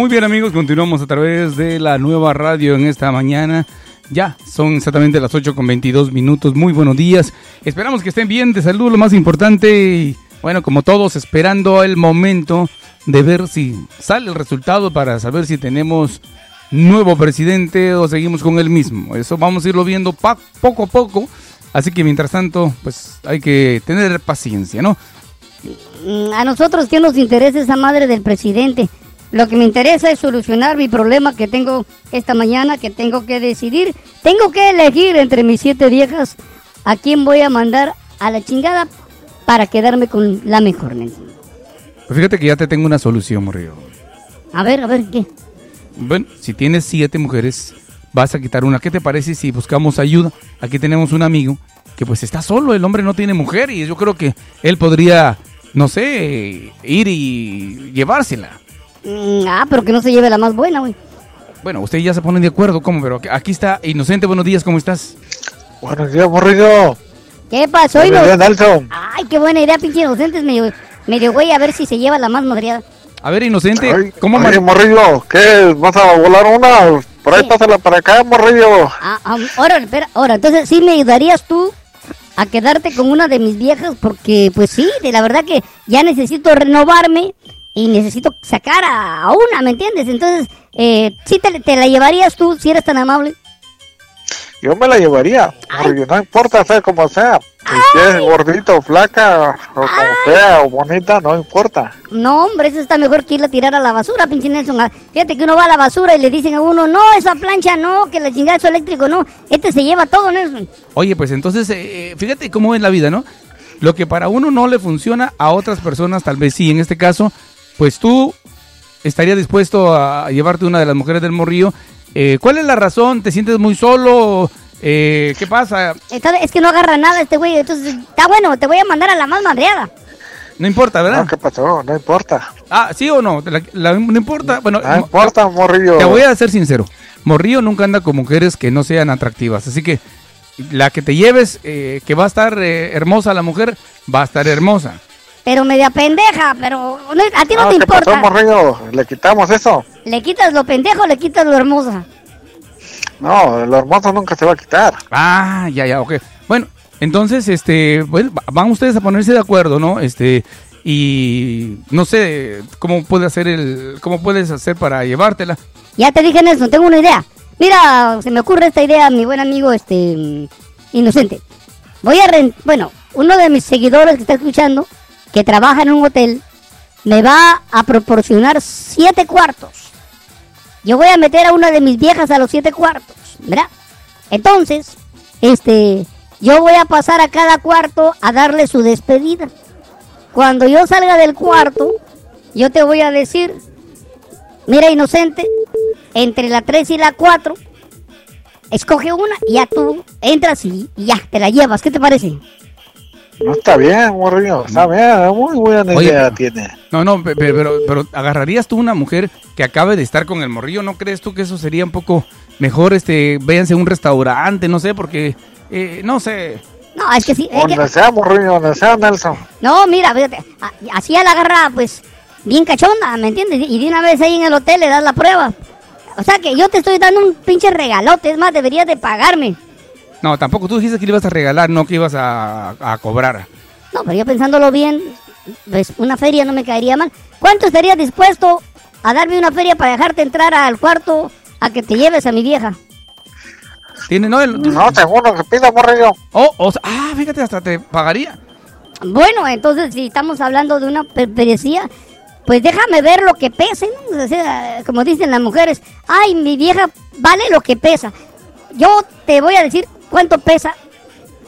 muy bien amigos, continuamos a través de la nueva radio en esta mañana. Ya, son exactamente las 8 con 22 minutos. Muy buenos días. Esperamos que estén bien, de salud, lo más importante. Bueno, como todos, esperando el momento de ver si sale el resultado para saber si tenemos nuevo presidente o seguimos con el mismo. Eso vamos a irlo viendo poco a poco. Así que mientras tanto, pues hay que tener paciencia, ¿no? Mm, a nosotros que nos interesa esa madre del presidente. Lo que me interesa es solucionar mi problema que tengo esta mañana, que tengo que decidir. Tengo que elegir entre mis siete viejas a quién voy a mandar a la chingada para quedarme con la mejor. Pues fíjate que ya te tengo una solución, Morrillo. A ver, a ver, ¿qué? Bueno, si tienes siete mujeres, vas a quitar una. ¿Qué te parece si buscamos ayuda? Aquí tenemos un amigo que pues está solo, el hombre no tiene mujer y yo creo que él podría, no sé, ir y llevársela. Mm, ah, pero que no se lleve la más buena, güey. Bueno, ustedes ya se ponen de acuerdo, ¿cómo? Pero aquí está Inocente, buenos días, ¿cómo estás? Buenos días, morrillo. ¿Qué pasó, Inocente? Ay, qué buena idea, pinche Inocente, medio, medio güey, a ver si se lleva la más madreada. A ver, Inocente, ¿cómo Oye, morrillo, ¿qué? ¿Vas a volar una? Por ahí pásala para acá, morrillo. Ah, ah, ahora, espera, ahora, entonces, ¿sí me ayudarías tú a quedarte con una de mis viejas? Porque, pues sí, de la verdad que ya necesito renovarme y necesito sacar a, una, ¿me entiendes? Entonces, eh, ¿sí te, la llevarías tú si eres tan amable? Yo me la llevaría, no importa sea como sea, si es gordito, flaca, o como fea o bonita, no importa. No, hombre, eso está mejor que irla a tirar a la basura, pinche Nelson. Ah, fíjate que uno va a la basura y le dicen a uno, no, esa plancha no, que la chingada es eléctrico, no. Este se lleva todo, Nelson. Oye, pues entonces, eh, eh, fíjate cómo es la vida, ¿no? Lo que para uno no le funciona, a otras personas tal vez sí. En este caso, pues tú estarías dispuesto a llevarte una de las mujeres del morrillo. Eh, ¿Cuál es la razón? ¿Te sientes muy solo? Eh, ¿Qué pasa? es que no agarra nada este güey, entonces está bueno, te voy a mandar a la más madreada. No importa, ¿verdad? No, ¿qué pasó? No importa. Ah, ¿sí o no? no importa. Bueno, no importa, Morrillo. Te voy a ser sincero. Morrillo nunca anda con mujeres que no sean atractivas. Así que la que te lleves, eh, que va a estar hermosa la mujer, va a estar hermosa pero media pendeja, pero a ti no, te importa. Pasó, ¿Le quitamos eso? ¿Le quitas lo pendejo o le quitas lo hermosa? No, lo hermoso nunca se va a quitar. Ah, ya, ya, ok. Bueno, entonces, este, bueno, van ustedes a ponerse de acuerdo, ¿no? Este, y no sé cómo puede hacer el, cómo puedes hacer para llevártela. Ya te dije eso, tengo una idea. Mira, se me ocurre esta idea, mi buen amigo, este, inocente. Voy a, bueno, uno de mis seguidores que está escuchando que trabaja en un hotel me va a proporcionar siete cuartos. Yo voy a meter a una de mis viejas a los siete cuartos, ¿verdad? Entonces, este, yo voy a pasar a cada cuarto a darle su despedida. Cuando yo salga del cuarto, yo te voy a decir, mira inocente, entre la 3 y la 4, escoge una y ya tú entras y ya, te la llevas. ¿Qué te parece? No está bien, morrillo, está bien, muy buena idea tiene. No, no, pero, pero, agarrarías tú una mujer que acabe de estar con el morrillo, ¿no crees tú que eso sería un poco mejor, este, véanse un restaurante, no sé, porque, eh, no sé. No, es que sí. donde sea, morrillo, donde sea, Nelson. No, mira, fíjate, así a la agarra, pues, bien cachonda, ¿me entiendes? Y de una vez ahí en el hotel le das la prueba. O sea que yo te estoy dando un pinche regalote, es más, deberías de pagarme. No, tampoco tú dijiste que le ibas a regalar, no que ibas a, cobrar. No, pero yo pensándolo bien, pues una feria no me caería mal. ¿Cuánto estarías dispuesto a darme una feria para dejarte entrar al cuarto a que te lleves a mi vieja? ¿Tiene, no? No, seguro que pida, morrillo. Oh, oh, ah, fíjate, hasta te pagaría. Bueno, entonces si estamos hablando de una perecía, pues déjame ver lo que pese, ¿no? O sea, como dicen las mujeres, ay, mi vieja vale lo que pesa. Yo te voy a decir cuánto pesa,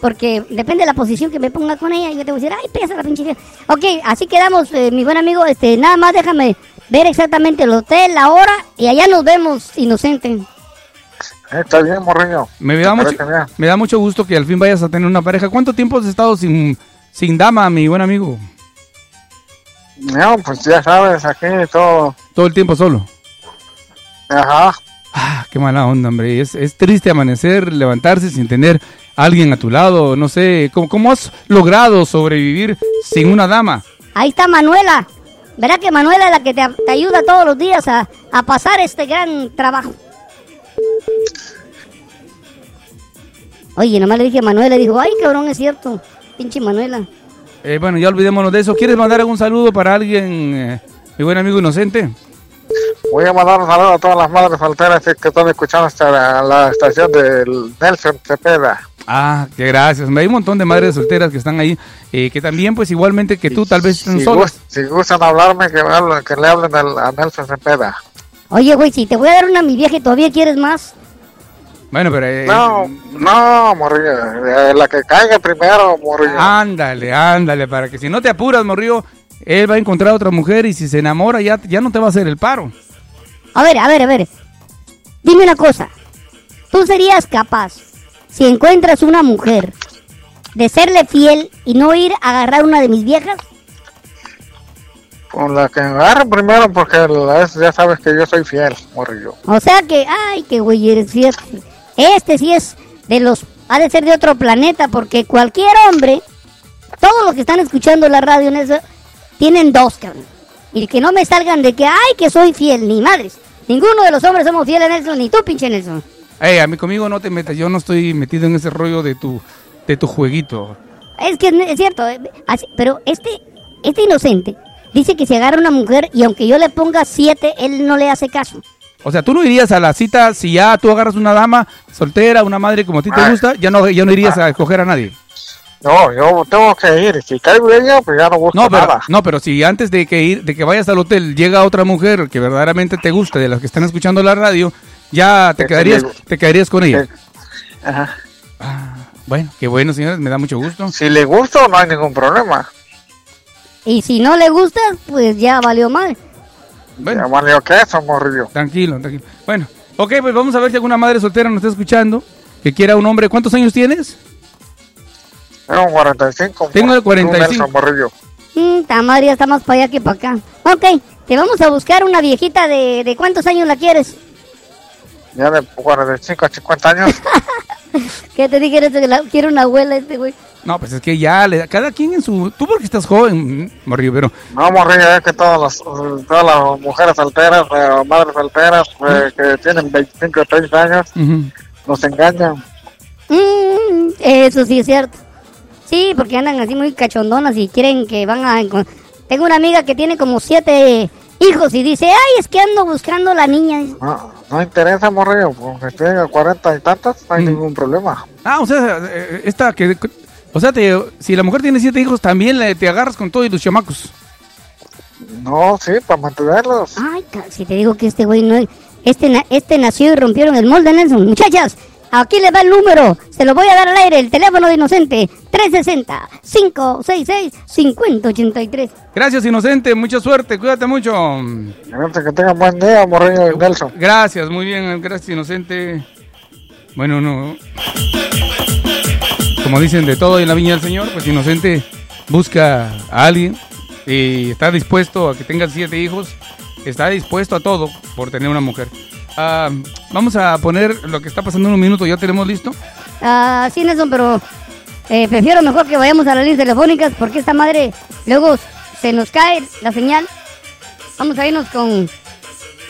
porque depende de la posición que me ponga con ella, y yo te voy a decir, ay, pesa la pinche Ok, así quedamos, eh, mi buen amigo, este, nada más déjame ver exactamente el hotel, la hora, y allá nos vemos, inocente. Está bien, morreño. Me da, mucho, me da mucho gusto que al fin vayas a tener una pareja. ¿Cuánto tiempo has estado sin, sin dama, mi buen amigo? No, pues ya sabes, aquí todo. Todo el tiempo solo. Ajá. Ah, qué mala onda, hombre. Es, triste amanecer, levantarse sin tener a alguien a tu lado. No sé, ¿cómo, ¿cómo has logrado sobrevivir sin una dama? Ahí está Manuela. Verá que Manuela es la que te, te ayuda todos los días a, a pasar este gran trabajo. Oye, nomás le dije a Manuela, dijo, ay, cabrón, es cierto. Pinche Manuela. Eh, bueno, ya olvidémonos de eso. ¿Quieres mandar algún saludo para alguien, eh, mi buen amigo inocente? Voy a mandar un saludo a todas las madres solteras que están escuchando hasta la, la estación del Nelson Cepeda. Ah, que gracias. Hay un montón de madres solteras que están ahí, eh, que también, pues igualmente que tú, tal vez están Si, solas. gust- si gustan hablarme, que, me hablen- que le hablen al- a Nelson Cepeda. Oye, güey, si te voy a dar una a mi vieja y todavía quieres más. Bueno, pero... eh, No, no, morrillo. eh, La que caiga primero, morrillo. Ándale, ándale, para que si no te apuras, morrillo, él va a encontrar a otra mujer y si se enamora ya, ya no te va a hacer el paro. A ver, a ver, a ver. Dime una cosa. ¿Tú serías capaz, si encuentras una mujer, de serle fiel y no ir a agarrar una de mis viejas? Con la que agarre primero, porque la- es- ya sabes que yo soy fiel, morrillo. O sea que, ay, qué güey eres fiel. Este sí es de los, ha de ser de otro planeta, porque cualquier hombre, todos los que están escuchando la radio en eso, tienen dos, cabrón. Y que no me salgan de que, ay, que soy fiel, ni madres. Ninguno de los hombres somos fieles, Nelson, ni tú, pinche Nelson. Ey, a mí conmigo no te metas, yo no estoy metido en ese rollo de tu, de tu jueguito. Es que es, cierto, eh, así- pero este, este inocente dice que si agarra una mujer y aunque yo le ponga siete, él no le hace caso. O sea, tú no irías a la cita si ya tú agarras una dama soltera, una madre como a ti te Ah. gusta, ya no, ya no irías a escoger a nadie. No, yo tengo que ir. Si caigo ella, pues ya no busco No, pero, nada. no, pero si antes de que ir, de que vayas al hotel llega otra mujer que verdaderamente te guste, de las que están escuchando la radio, ya te Que- que quedarías, le- te quedarías con ella. Que- Ajá. Ah, bueno, qué bueno, señores, me da mucho gusto. Si le gusto, no hay ningún problema. Y si no le gusta, pues ya valió mal. Bueno, Ya valió que eso, tranquilo, tranquilo. Bueno, ok, pues vamos a ver si alguna madre soltera nos está escuchando, que quiera un hombre. ¿Cuántos años tienes? Tengo un 45. Tengo el tú, 45. Nelson, morrillo. Mm, ta madre, ya está más para allá que para acá. Ok, te vamos a buscar una viejita de, de cuántos años la quieres. Ya de 45 a 50 años. ¿Qué te dije quiere una abuela este güey. No, pues es que ya, le, cada quien en su... Tú porque estás joven, mm, morrillo, pero... No, morrillo, es que todas las, todas las mujeres solteras, eh, madres solteras, eh, que tienen 25 o 30 años, ujú. nos engañan. Mm, eso sí es cierto. Sí, porque andan así muy cachondonas y quieren que van a... Tengo una amiga que tiene como siete hijos y dice, ay, es que ando buscando la niña. No, no interesa, morrillo, porque tenga 40 y tantas, no hay Mm. ningún problema. Ah, o sea, eh, esta que... O sea, te- si la mujer tiene siete hijos, también le, te agarras con todos los chamacos. No, sí, para mantenerlos. Ay, si te digo que este güey no es... Este, na- este nació y rompieron el molde, Nelson. Muchachas, aquí les va el número. Se lo voy a dar al aire. El teléfono de Inocente. 360-566-5083. Gracias, inocente. Mucha suerte. Cuídate mucho. Gracias, que tengan buen día, morrillo y Nelson. Gracias, muy bien. Gracias, inocente. Bueno, no. Como dicen de todo en la viña del Señor, pues inocente busca a alguien y está dispuesto a que tenga siete hijos. Está dispuesto a todo por tener una mujer. Ah, vamos a poner lo que está pasando en un minuto. ¿Ya tenemos listo? Ah, sí, Nelson, pero eh, prefiero mejor que vayamos a las líneas telefónicas porque esta madre luego se nos cae la señal. Vamos a irnos con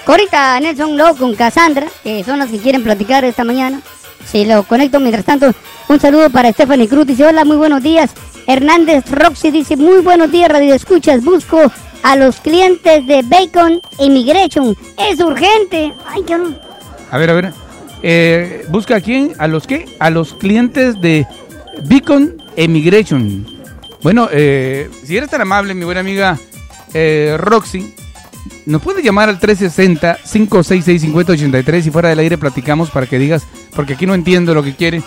Corita, Nelson, luego con Cassandra, que son las que quieren platicar esta mañana. Si lo conecto, mientras tanto, un saludo para Stephanie Cruz. Dice, hola, muy buenos días. Hernández Roxy dice, muy buenos días, Radio Escuchas. Busco a los clientes de Bacon Immigration. Es urgente. Ay, qué horror. A ver, a ver. Eh, ¿Busca a quién? ¿A los qué? A los clientes de Beacon Immigration. Bueno, eh, si eres tan amable, mi buena amiga eh, Roxy, nos puede llamar al 360-566-5083 y fuera del aire platicamos para que digas, porque aquí no entiendo lo que quiere.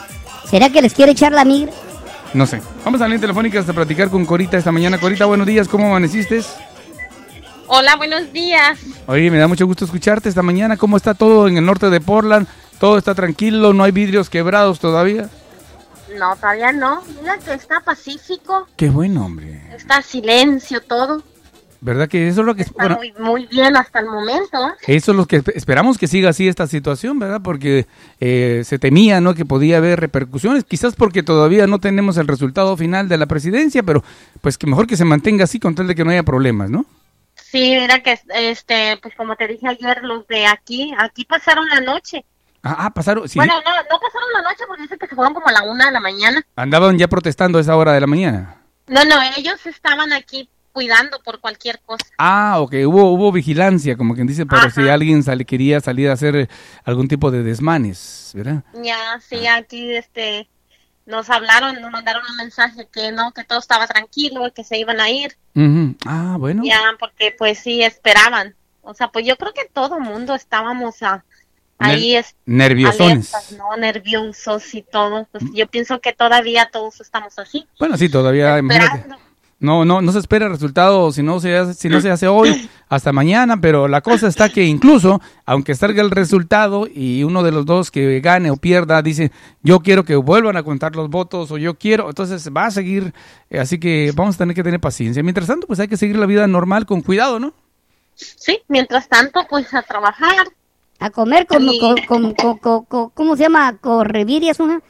¿Será que les quiere echar la migra? No sé. Vamos a la línea telefónica hasta platicar con Corita esta mañana. Corita, buenos días, ¿cómo amaneciste? Hola, buenos días. Oye, me da mucho gusto escucharte esta mañana. ¿Cómo está todo en el norte de Portland? ¿Todo está tranquilo? ¿No hay vidrios quebrados todavía? No, todavía no. Mira que está pacífico, Qué bueno, hombre. está silencio todo. ¿Verdad que eso es lo que Está bueno, muy, muy bien hasta el momento. eso es lo que espe- esperamos que siga así esta situación, ¿verdad? Porque eh, se temía, ¿no? Que podía haber repercusiones, quizás porque todavía no tenemos el resultado final de la presidencia, pero pues que mejor que se mantenga así con tal de que no haya problemas, ¿no? Sí, mira que, este, pues como te dije ayer, los de aquí, aquí pasaron la noche. Ah, ah, pasaron, sí, Bueno, no, no pasaron la noche porque dicen que se fueron como a la una de la mañana. andaban ya protestando a esa hora de la mañana. No, no, ellos estaban aquí cuidando por cualquier cosa. Ah, ok, hubo, hubo vigilancia, como quien dice, Ajá. si alguien sale- quería salir a hacer eh, algún tipo de desmanes, ¿verdad? Ya, sí, aquí, este, nos hablaron, nos mandaron un mensaje que no, que todo estaba tranquilo, que se iban a ir. Ujú. Ah, bueno. Ya, porque pues sí, esperaban. O sea, pues yo creo que todo mundo estábamos a, ahí es, Nerviosones. alertas, ¿no? Nerviosos y todo. Pues yo pienso que todavía todos estamos así. Bueno, sí, todavía, imagínate. No, no, no se espera el resultado si no se hace, si no se hace hoy hasta mañana, pero la cosa está que incluso, aunque salga el resultado y uno de los dos que gane o pierda dice, yo quiero que vuelvan a contar los votos o yo quiero, entonces va a seguir, eh, así que vamos a tener que tener paciencia. Mientras tanto, pues hay que seguir la vida normal con cuidado, ¿no? Sí, mientras tanto, pues a trabajar. A comer como, Sí. co- como- co- co- co- ¿cómo se llama? Correvirias, una.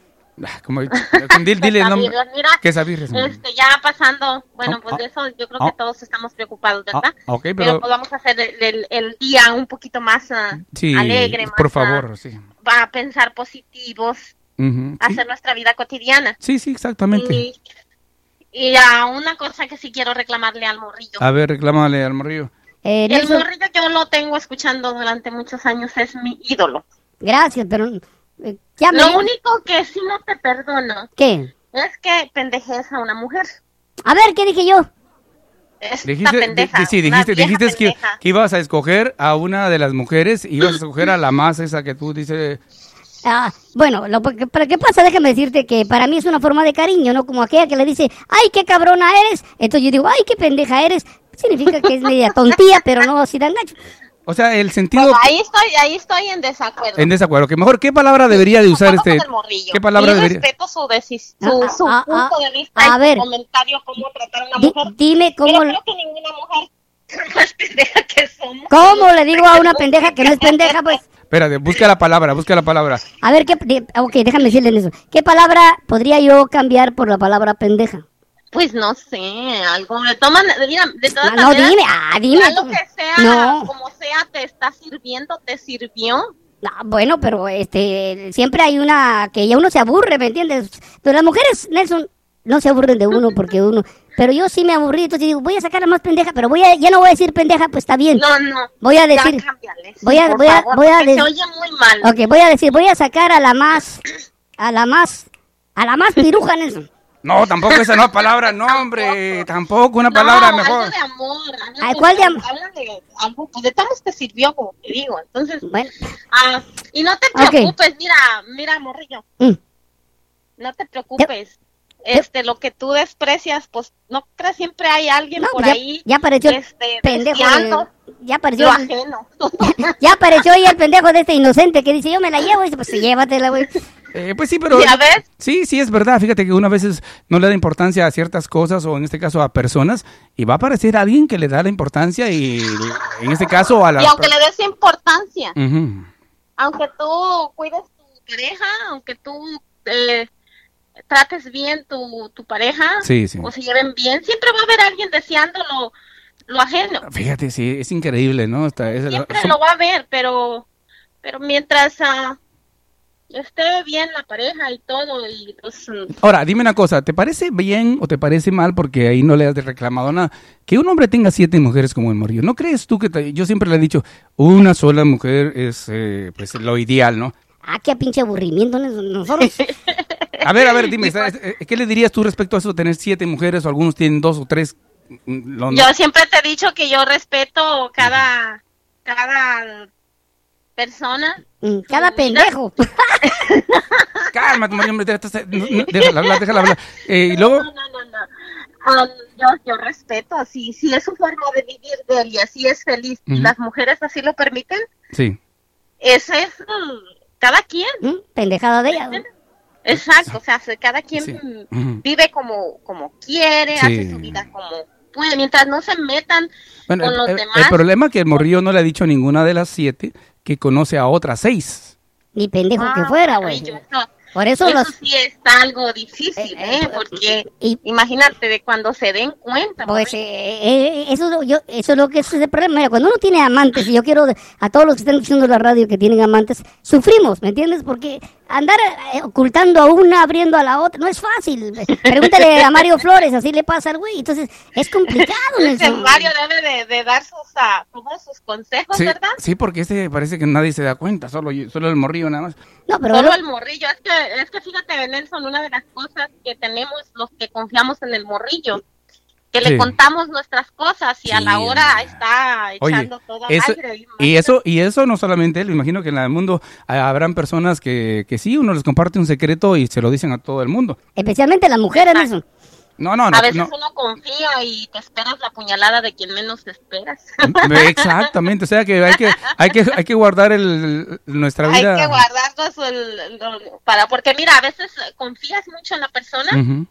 Ah, Como, dile, dile el nombre. Mira, ¿Qué sabirres? este, ya pasando, bueno, Ah, pues ah, de eso yo creo ah. que todos estamos preocupados, Ah, ¿verdad? ok, pero, pero pues vamos a hacer el, el- el día un poquito más ah, sí, alegre, más, por favor, sí. va a pensar positivos, Ujú, sí. hacer nuestra vida cotidiana. Sí, sí, exactamente. Y, y a una cosa que sí quiero reclamarle al morrillo. A ver, reclámale al morrillo. Eh, El Nelson, morrillo yo lo tengo escuchando durante muchos años, es mi ídolo. gracias, pero ya me... Lo único que sí no te perdono ¿Qué? es que pendejes a una mujer. A ver, ¿qué dije yo? Esta Dijiste, pendeja. di- sí, dijiste, que, ibas a escoger a una de las mujeres y ibas a escoger a la más esa que tú dices. Ah, bueno, lo, pero ¿qué pasa? Déjame decirte que para mí es una forma de cariño, ¿no? Como aquella que le dice, ay, qué cabrona eres. Entonces yo digo, ay, qué pendeja eres. Significa que es media tontía, pero no así tan gacho. O sea, el sentido Pues ahí estoy, ahí estoy en desacuerdo. en desacuerdo. Que mejor, ¿qué palabra debería de usar este? ¿Qué palabra y debería? respeto su, decis- su, Ah, su ah, ah, punto de vista a y ver. su comentario cómo tratar a una Di- mujer. dime Pero cómo, creo que ninguna mujer, más pendeja que somos. cómo le digo a una pendeja que no es pendeja, pues. Espérate, busca la palabra, busca la palabra. A ver, ¿qué, ok, déjame decirle eso. ¿Qué palabra podría yo cambiar por la palabra pendeja? Pues no sé, algo. De, todas man- mira, de todas No, no, maneras, dime, ah, dime. ya lo que sea, No. como sea, te está sirviendo, te sirvió. Ah, bueno, pero este, siempre hay una que ya uno se aburre, ¿me entiendes? Pero las mujeres, Nelson, no se aburren de uno porque uno. Pero yo sí me aburrí, entonces digo, voy a sacar a más pendeja, pero voy a, ya no voy a decir pendeja, pues está bien. No, no. Voy a Ya decir, cámbiale, sí, voy a- voy a- favor, voy a porque de- se oye muy mal. ok, voy a decir, voy a sacar a la más, a la más, a la más piruja, Nelson. No, tampoco esa no es palabra, no, hombre, tampoco una No, palabra algo mejor. de amor. ¿cuál de am- Habla de algo, pues de todos te sirvió, como te digo. Entonces, Bueno, ah, y no te preocupes, mira, mira, morrillo, mm, no te preocupes. Este, lo que tú desprecias, pues, no creas, siempre hay alguien no, por ya, ahí, ya apareció el este, pendejo, deseando de- ya apareció, lo el- ajeno. ya apareció ahí el pendejo de este inocente que dice, yo me la llevo, y dice, pues llévatela, güey. Eh, pues sí, pero ¿Ya ves? sí, sí es verdad. Fíjate que una veces no le da importancia a ciertas cosas o en este caso a personas y va a aparecer alguien que le da la importancia y en este caso a la Y aunque le des importancia, aunque tú cuides tu pareja, aunque tú eh, trates bien tu, tu pareja, Sí, sí. o se lleven bien, siempre va a haber alguien deseando lo, ajeno. Fíjate, sí, es increíble, ¿no? Está- es- Siempre lo va a ver, pero, pero mientras ah, esté bien la pareja y todo, y pues, mm, Ahora, dime una cosa, ¿te parece bien o te parece mal, porque ahí no le has reclamado nada, que un hombre tenga siete mujeres como el Morillo? ¿No crees tú que, te- yo siempre le he dicho, una sola mujer es eh, pues lo ideal, ¿no? Ah, qué pinche aburrimiento, nosotros. A ver, a ver, dime, ¿sabes? Eh, ¿qué le dirías tú respecto a eso de tener siete mujeres o algunos tienen dos o tres? Mm, yo siempre te he dicho que yo respeto cada, cada persona. Mm, Cada pendejo. Cálmate, Morillo, hombre, déjala hablar, déjala hablar. Eh, y luego, No, no, no, no. Ah, yo, yo respeto, si, si es su forma de vivir de él y así es feliz, las mujeres así lo permiten, sí, ese es mm, cada quien. Mm, Pendejada de ella. Exacto, o sea, se- cada quien Sí. vive como, como quiere, Sí. hace su vida como puede, mientras no se metan Bueno, con el, los el- demás. el problema es que el Morrillo no le ha dicho a ninguna de las siete que conoce a otras seis. Ni pendejo que Ah, fuera, bueno, güey. Por eso, Eso los... sí está algo difícil, Eh, eh, ¿eh? Porque y- imagínate de cuando se den cuenta. Pues eh, eh, eso, es lo- yo, eso es lo que es el problema. Mira, cuando uno tiene amantes, y yo quiero a todos los que están escuchando la radio que tienen amantes, sufrimos, ¿me entiendes? Porque andar eh, ocultando a una, abriendo a la otra, no es fácil. Pregúntale a Mario Flores, así le pasa al güey. Entonces, es complicado, Nelson. Mario debe de, de dar sus, como sus consejos, Sí, ¿verdad? sí, porque este parece que nadie se da cuenta, solo, yo- solo el morrillo nada más. No, pero Solo lo- el morrillo. Es que, es que fíjate, Nelson, una de las cosas que tenemos los que confiamos en el morrillo, que Sí. le contamos nuestras cosas y a la hora está Oye, echando todo eso, y eso y eso no solamente él, imagino que en el mundo habrán personas que, que sí, uno les comparte un secreto y se lo dicen a todo el mundo. especialmente las mujeres, Nelson. No, no, no. a veces no. uno confía y te esperas la puñalada de quien menos te esperas. Exactamente, o sea que hay que hay que hay que guardar el, nuestra Hay vida. que guardarnos el- para porque mira, a veces confías mucho en la persona, Ujú.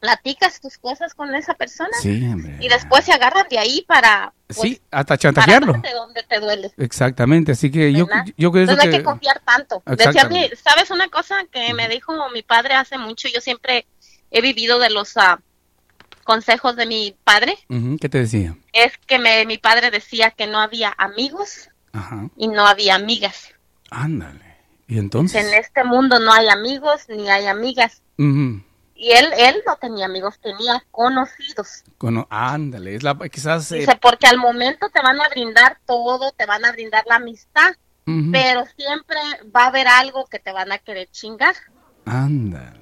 Platicas tus cosas con esa persona Sí, y después se agarran de ahí para pues, Sí, hasta para chantajearlo. darte donde te duele. Exactamente, así que yo ¿verdad? yo creo Entonces no hay que que confiar tanto. Decía ¿sabes una cosa que me dijo mi padre hace mucho? Yo siempre he vivido de los ah, consejos de mi padre. ¿Qué te decía? Es que me, mi padre decía que no había amigos Ajá. y no había amigas. Ándale. Y entonces En este mundo no hay amigos ni hay amigas. Ujú. Y él, él no tenía amigos, tenía conocidos. Cono- ándale, es la quizás eh, Dice, porque al momento te van a brindar todo, te van a brindar la amistad, pero siempre va a haber algo que te van a querer chingar. ándale.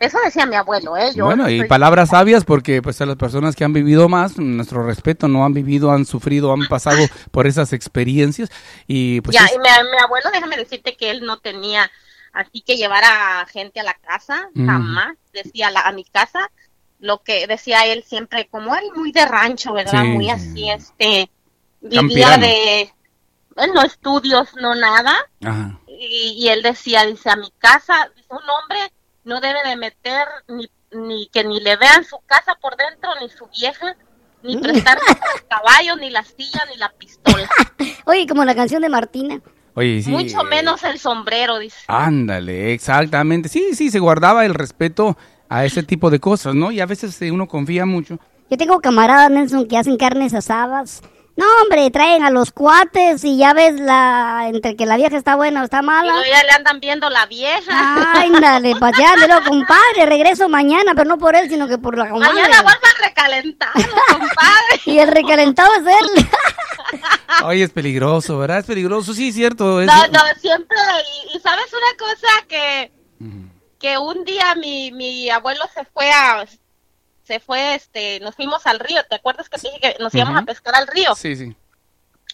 Eso decía mi abuelo, ¿eh? Yo bueno, no y palabras sabias porque pues a las personas que han vivido más, nuestro respeto, no han vivido, han sufrido, han pasado por esas experiencias y pues ya, es- y mi, mi abuelo, déjame decirte que él no tenía así que llevar a gente a la casa, Mm. jamás. Decía la- a mi casa, lo que decía él siempre, como él muy de rancho, ¿verdad? Sí, muy sí. así, este, vivía Campirano. de, no estudios, no nada. Ajá. Y, y él decía, dice, a mi casa, dice, un hombre no debe de meter ni, ni que ni le vean su casa por dentro, ni su vieja, ni prestar el caballo, ni la silla, ni la pistola. Oye, como la canción de Martina. Oye, sí. Mucho menos el sombrero, dice. Ándale, exactamente. Sí, sí, se guardaba el respeto a ese tipo de cosas, ¿no? Y a veces eh, uno confía mucho. Yo tengo camaradas, Nelson, que hacen carnes asadas. No, hombre, traen a los cuates y ya ves la entre que la vieja está buena o está mala. ya le andan viendo la vieja. Ay, dale, paseándolo, compadre. Regreso mañana, pero no por él, sino que por la comadre. Mañana vuelve a recalentarlo, compadre. Y el recalentado es él. Oye, es peligroso, ¿verdad? Es peligroso, sí, cierto. Es... No, no, siempre. Y, y sabes una cosa que que un día mi, mi abuelo se fue a se fue este nos fuimos al río te acuerdas que te dije que nos íbamos a pescar al río Sí, sí.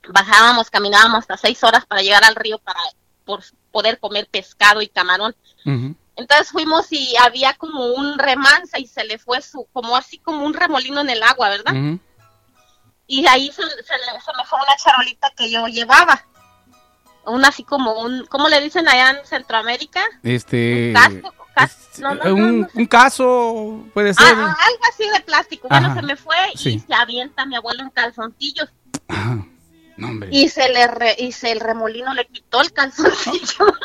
bajábamos caminábamos hasta seis horas para llegar al río para por poder comer pescado y camarón entonces fuimos y había como un remansa y se le fue su como así como un remolino en el agua verdad. Y ahí se, se, se me fue una charolita que yo llevaba una así como un cómo le dicen allá en Centroamérica Este. casco, cas- es- no, un, no un caso puede Ah, ser. ah, algo así de plástico. Bueno, se me fue y se avienta mi abuelo en calzoncillos. Ajá. No. Y se le re- y se el remolino le quitó el calzoncillo.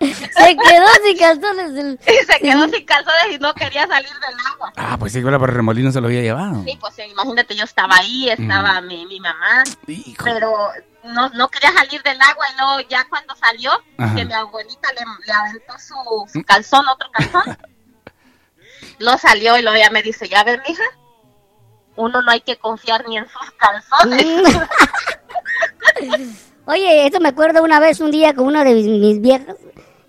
Se quedó sin calzones. el- y se quedó sin calzones y no quería salir del agua. Ah, pues sí, bueno, por el remolino se lo había llevado. Sí, pues imagínate, yo estaba ahí, estaba mi, mi mamá, Hijo. pero no, no quería salir del agua y luego ya cuando salió, Ajá. que mi abuelita le, le aventó su, su calzón, otro calzón. Lo salió y luego ya me dice, ya ves, mija, uno no hay que confiar ni en sus calzones. Oye, esto me acuerdo una vez, un día con una de mis, mis viejas.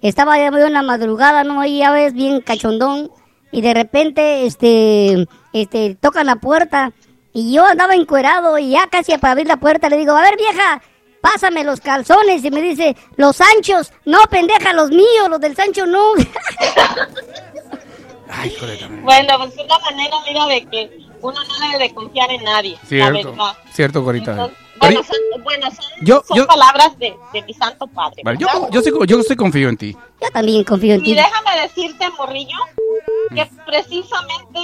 Estaba ya en la madrugada, ¿no? Ahí ya ves, bien cachondón. Y de repente, este, este, tocan la puerta. Y yo andaba encuerado y ya casi para abrir la puerta le digo, a ver vieja, pásame los calzones. Y me dice, los anchos, no pendeja, los míos, los del Sancho no. Ay. Bueno, pues es una manera, mira, de que uno no debe de confiar en nadie, Cierto, cierto, Corita. Entonces, bueno, son, bueno, son, Yo- son yo- palabras de, de mi santo padre. Vale, yo, yo, sí- yo sí confío en ti. Yo también confío en Y ti. déjame decirte, morrillo, que precisamente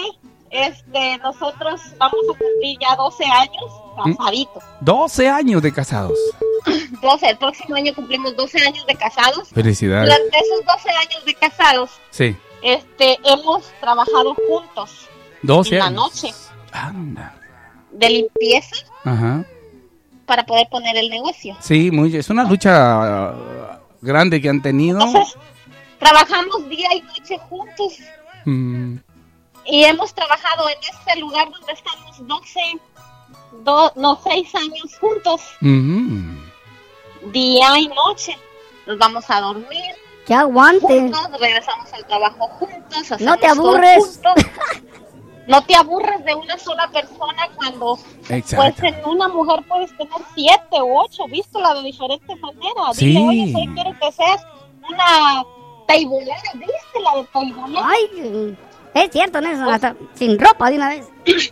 este nosotros vamos a cumplir ya 12 años ¿Mm? casaditos. 12 años de casados. 12, el próximo año cumplimos 12 años de casados. Felicidades. Durante esos 12 años de casados, Sí. este, hemos trabajado juntos 12 en la noche Anda. de limpieza Ajá. para poder poner el negocio. Sí, muy, es una lucha uh, grande que han tenido. Entonces, trabajamos día y noche juntos Mm, y hemos trabajado en este lugar donde estamos 12, do- no, 6 años juntos, mm. día y noche. Nos vamos a dormir Que aguante. juntos, regresamos al trabajo juntos. No te aburres. juntos. No te aburres de una sola persona cuando pues Exacto. en una mujer puedes tener siete u ocho, vístela de diferente manera. Dile, Sí. oye, soy, quiero que seas una taibolera, vístela de taibolera. Ay, es cierto, Nelson, hasta sin ropa de una vez.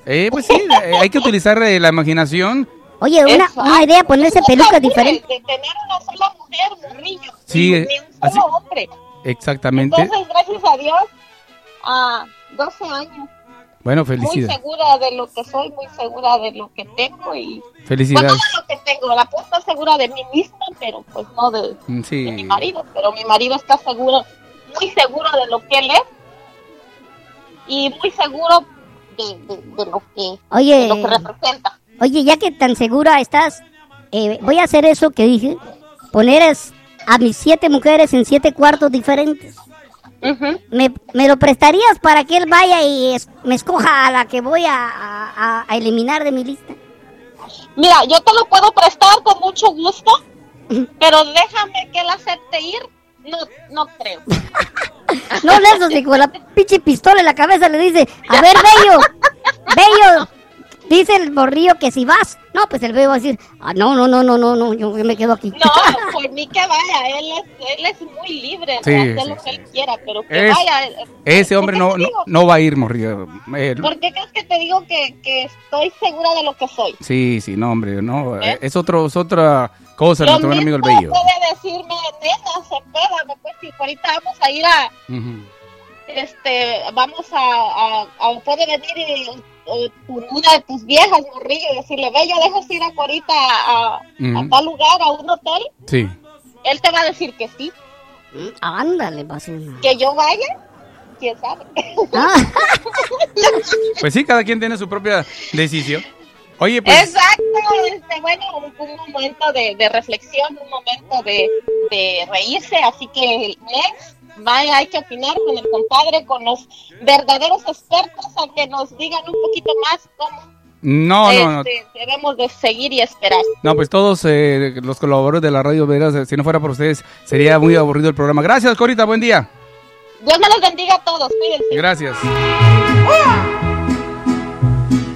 Eh, pues sí, eh, hay que utilizar eh, la imaginación. Oye, una, una idea, ponerse pelucas diferentes. De tener una sola mujer, morrillo. Sí, ni, eh, ni un así- solo hombre. Exactamente. Entonces, gracias a Dios, a 12 años, Bueno, muy felicidades. segura de lo que soy, muy segura de lo que tengo y Bueno, no Felicidades. de lo que tengo, la puedo estar segura de mí misma, pero pues no de, Mm, de mi marido, pero mi marido está seguro, muy seguro de lo que él es y muy seguro de, de- de lo que de Oye, lo que representa. oye, ya que tan segura estás, eh, voy a hacer eso que dije, poner es- a mis siete mujeres en siete cuartos diferentes. ¿Me, me lo prestarías para que él vaya y es- me escoja a la que voy a, a- a eliminar de mi lista? Mira, yo te lo puedo prestar con mucho gusto, pero déjame que él acepte ir, no, no creo. No, Nelson, ni con la pinche pistola en la cabeza le dice, a ver, Bello, Bello, dice el borrillo que si vas, no, pues el Bello va a decir, ah, no, no, no, no, no, no, yo me quedo aquí. No, por mí que vaya, él es, él es muy libre de Sí, hacer sí, lo que él quiera, pero que Es- vaya. eh, Ese hombre ¿por no, no, no va a ir, morrillo. Eh, ¿Por qué crees que te digo que, que estoy segura de lo que soy? Sí, sí, no, hombre, no. ¿Eh? Es otro, es otra cosa, Lo nuestro buen amigo el mismo bello. puede decirme, nena, se pega, pues si ahorita vamos a ir a, Ujú. este, vamos a, a, a- puede venir y, o- tu- una de tus viejas, morrillo, y decirle, ve, ya dejas ir a Corita a, tal lugar, a un hotel, Sí. él te va a decir que sí, Ándale, va a ser una- que yo vaya, quién sabe. Ah, Pues sí, cada quien tiene su propia decisión. Oye, pues. Exacto, este, bueno, un, un momento de, de reflexión, un momento de, de reírse, así que next, vaya, hay que opinar con el compadre, con los verdaderos expertos, a que nos digan un poquito más cómo No, no, no. debemos de seguir y esperar. No, pues todos eh, los colaboradores de la radio, veras, eh, si no fuera por ustedes, sería muy aburrido el programa. Gracias, Corita, buen día. Dios me los bendiga a todos, cuídense. Gracias.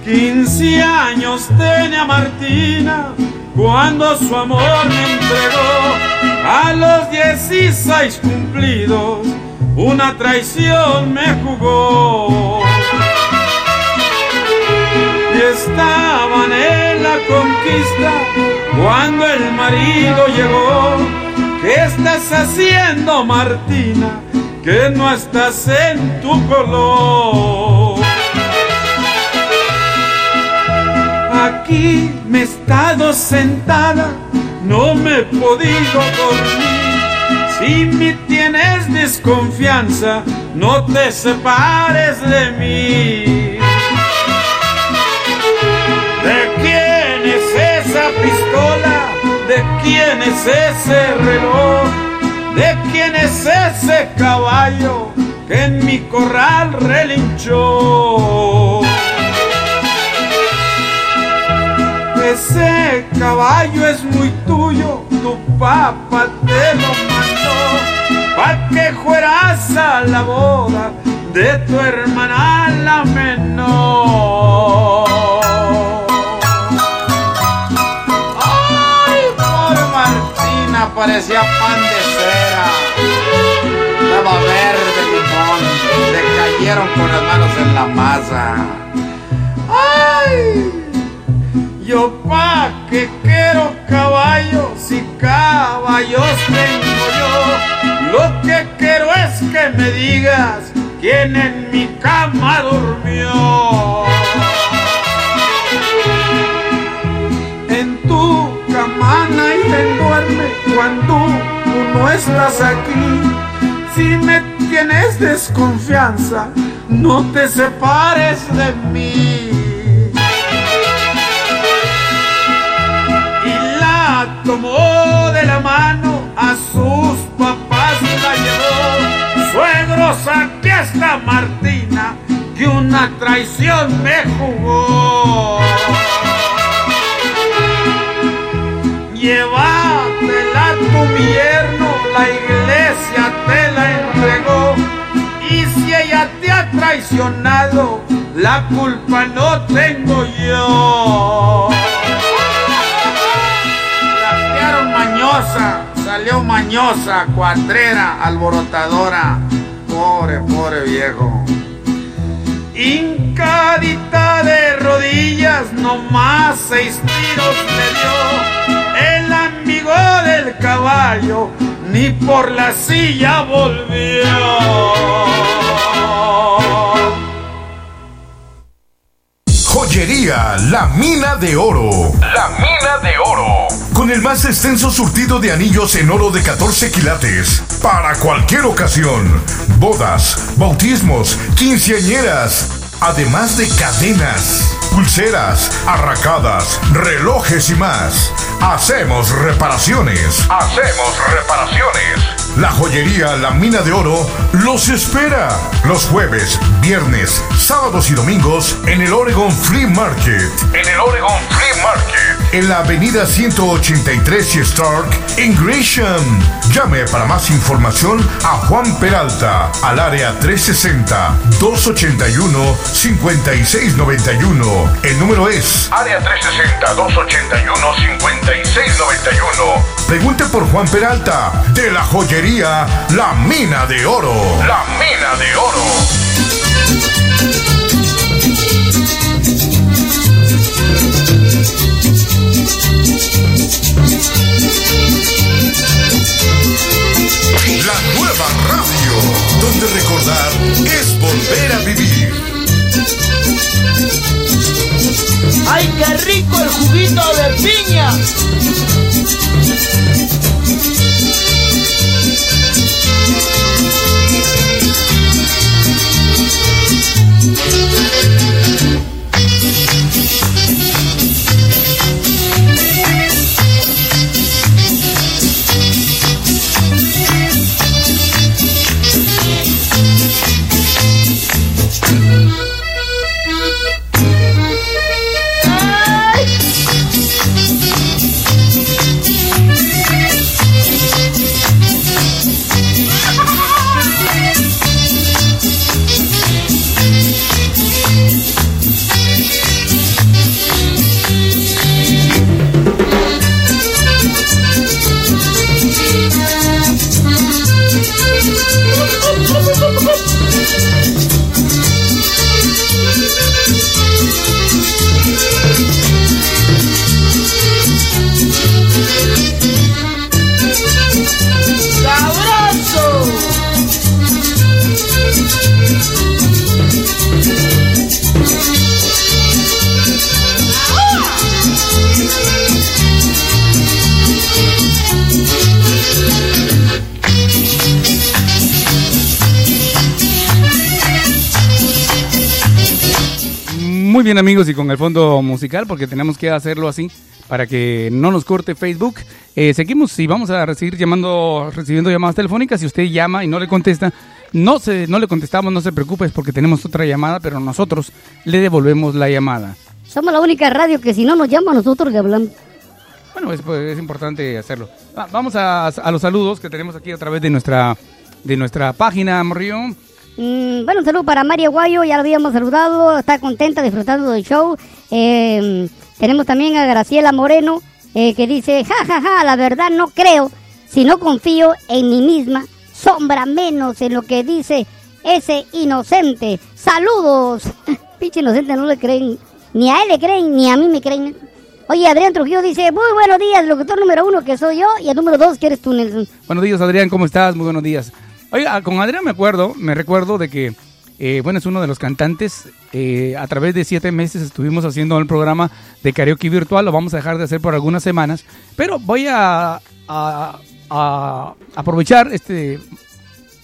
15 años tenía Martina cuando su amor me entregó. A los 16 cumplidos, una traición me jugó. Y estaban en la conquista cuando el marido llegó. ¿Qué estás haciendo, Martina? Que no estás en tu color. Aquí me he estado sentada, no me he podido dormir. Si me tienes desconfianza, no te separes de mí. ¿De quién es esa pistola? ¿De quién es ese reloj? ¿De quién es ese caballo que en mi corral relinchó? Ese caballo es muy tuyo, tu papá te lo mandó, pa' que fueras a la boda de tu hermana la menor. Ay, pobre Martina, parecía pan de cera. Estaba verde limón, le cayeron con las manos en la masa. Ay, yo pa' que quiero caballos si caballos tengo yo. Lo que quiero es que me digas quién en mi cama durmió. En tu cama nadie duerme estás aquí. Si me tienes desconfianza, no te separes de mí. Está Martina, que una traición me jugó. Llévatela a tu yerno, la iglesia te la entregó. Y si ella te ha traicionado, la culpa no tengo yo. La mañosa, salió mañosa, cuatrera, alborotadora. Pobre, pobre viejo. Hincadita de rodillas, nomás seis tiros le dio. El amigo del caballo ni por la silla volvió. Joyería La Mina de Oro. La Mina de Oro. Con el más extenso surtido de anillos en oro de 14 quilates. Para cualquier ocasión. Bodas, bautismos, quinceañeras. Además de cadenas, pulseras, arracadas, relojes y más. Hacemos reparaciones. Hacemos reparaciones. La joyería La Mina de Oro los espera los jueves, viernes, sábados y domingos en el Oregon Flea Market. En el Oregon Flea Market. En la avenida 183 y Stark en Gresham. Llame para más información a Juan Peralta al área 360-281-5691. El número es área 360-281-5691. Pregunte por Juan Peralta de la joyería La Mina de Oro. La Mina de Oro. La nueva radio, donde recordar es volver a vivir. ¡Ay, qué rico el juguito de piña! Bien amigos y con el fondo musical porque tenemos que hacerlo así para que no nos corte Facebook. Eh, seguimos y vamos a seguir llamando, recibiendo llamadas telefónicas. Si usted llama y no le contesta, no, se, no le contestamos, no se preocupe, es porque tenemos otra llamada, pero nosotros le devolvemos la llamada. Somos la única radio que si no nos llama nosotros le hablamos. Bueno, es, pues, es importante hacerlo. Va- vamos a, a los saludos que tenemos aquí a través de nuestra, de nuestra página, Morrillo. Mm, bueno, un saludo para María Guayo, ya la habíamos saludado, está contenta disfrutando del show. Eh, tenemos también a Graciela Moreno, eh, que dice, ja, ja, ja, la verdad no creo, si no confío en mí misma, sombra menos en lo que dice ese inocente. Saludos. Pinche inocente, no le creen, ni a él le creen, ni a mí me creen. Oye, Adrián Trujillo dice, muy buenos días, locutor número uno que soy yo, y el número dos que eres tú, Nelson. Buenos días, Adrián, ¿cómo estás? Muy buenos días. Oiga, con Adrián me acuerdo, me recuerdo de que, eh, bueno, es uno de los cantantes. eh, a través de siete meses estuvimos haciendo el programa de karaoke virtual. Lo vamos a dejar de hacer por algunas semanas. Pero voy a, aprovechar este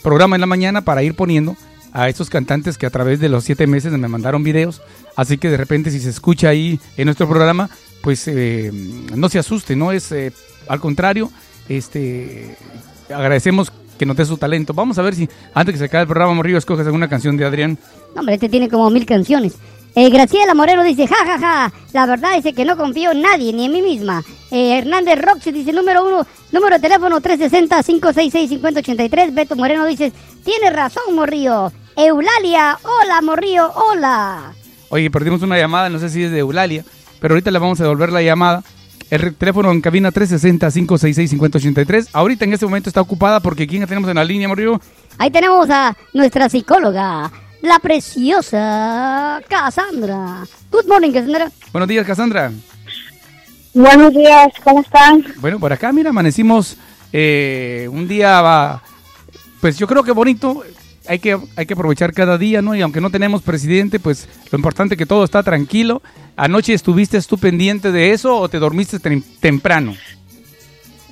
programa en la mañana para ir poniendo a estos cantantes que a través de los siete meses me mandaron videos. Así que de repente si se escucha ahí en nuestro programa, pues eh, no se asuste, ¿no? Es al contrario, este agradecemos que note su talento. Vamos a ver si antes que se acabe el programa, Morrillo, escoges alguna canción de Adrián. No, hombre, este tiene como mil canciones. Eh, Graciela Moreno dice, ja, ja, ja, la verdad es que no confío en nadie, ni en mí misma. Eh, Hernández Roxy dice, número uno, número de teléfono 360-566-5083. Beto Moreno dice, tienes razón, Morrillo. Eulalia, hola, Morrillo, hola. Oye, perdimos una llamada, no sé si es de Eulalia, pero ahorita le vamos a devolver la llamada. El teléfono en cabina 360-566-5083. Ahorita en este momento está ocupada porque ¿quién tenemos en la línea, Morrillo? Ahí tenemos a nuestra psicóloga, la preciosa Cassandra. Good morning, Cassandra. Buenos días, Cassandra. Buenos días, ¿cómo están? Bueno, por acá, mira, amanecimos eh, un día, pues yo creo que bonito. Hay que, hay que aprovechar cada día, ¿no? Y aunque no tenemos presidente, pues lo importante es que todo está tranquilo. ¿Anoche estuviste tú pendiente de eso o te dormiste tem- temprano?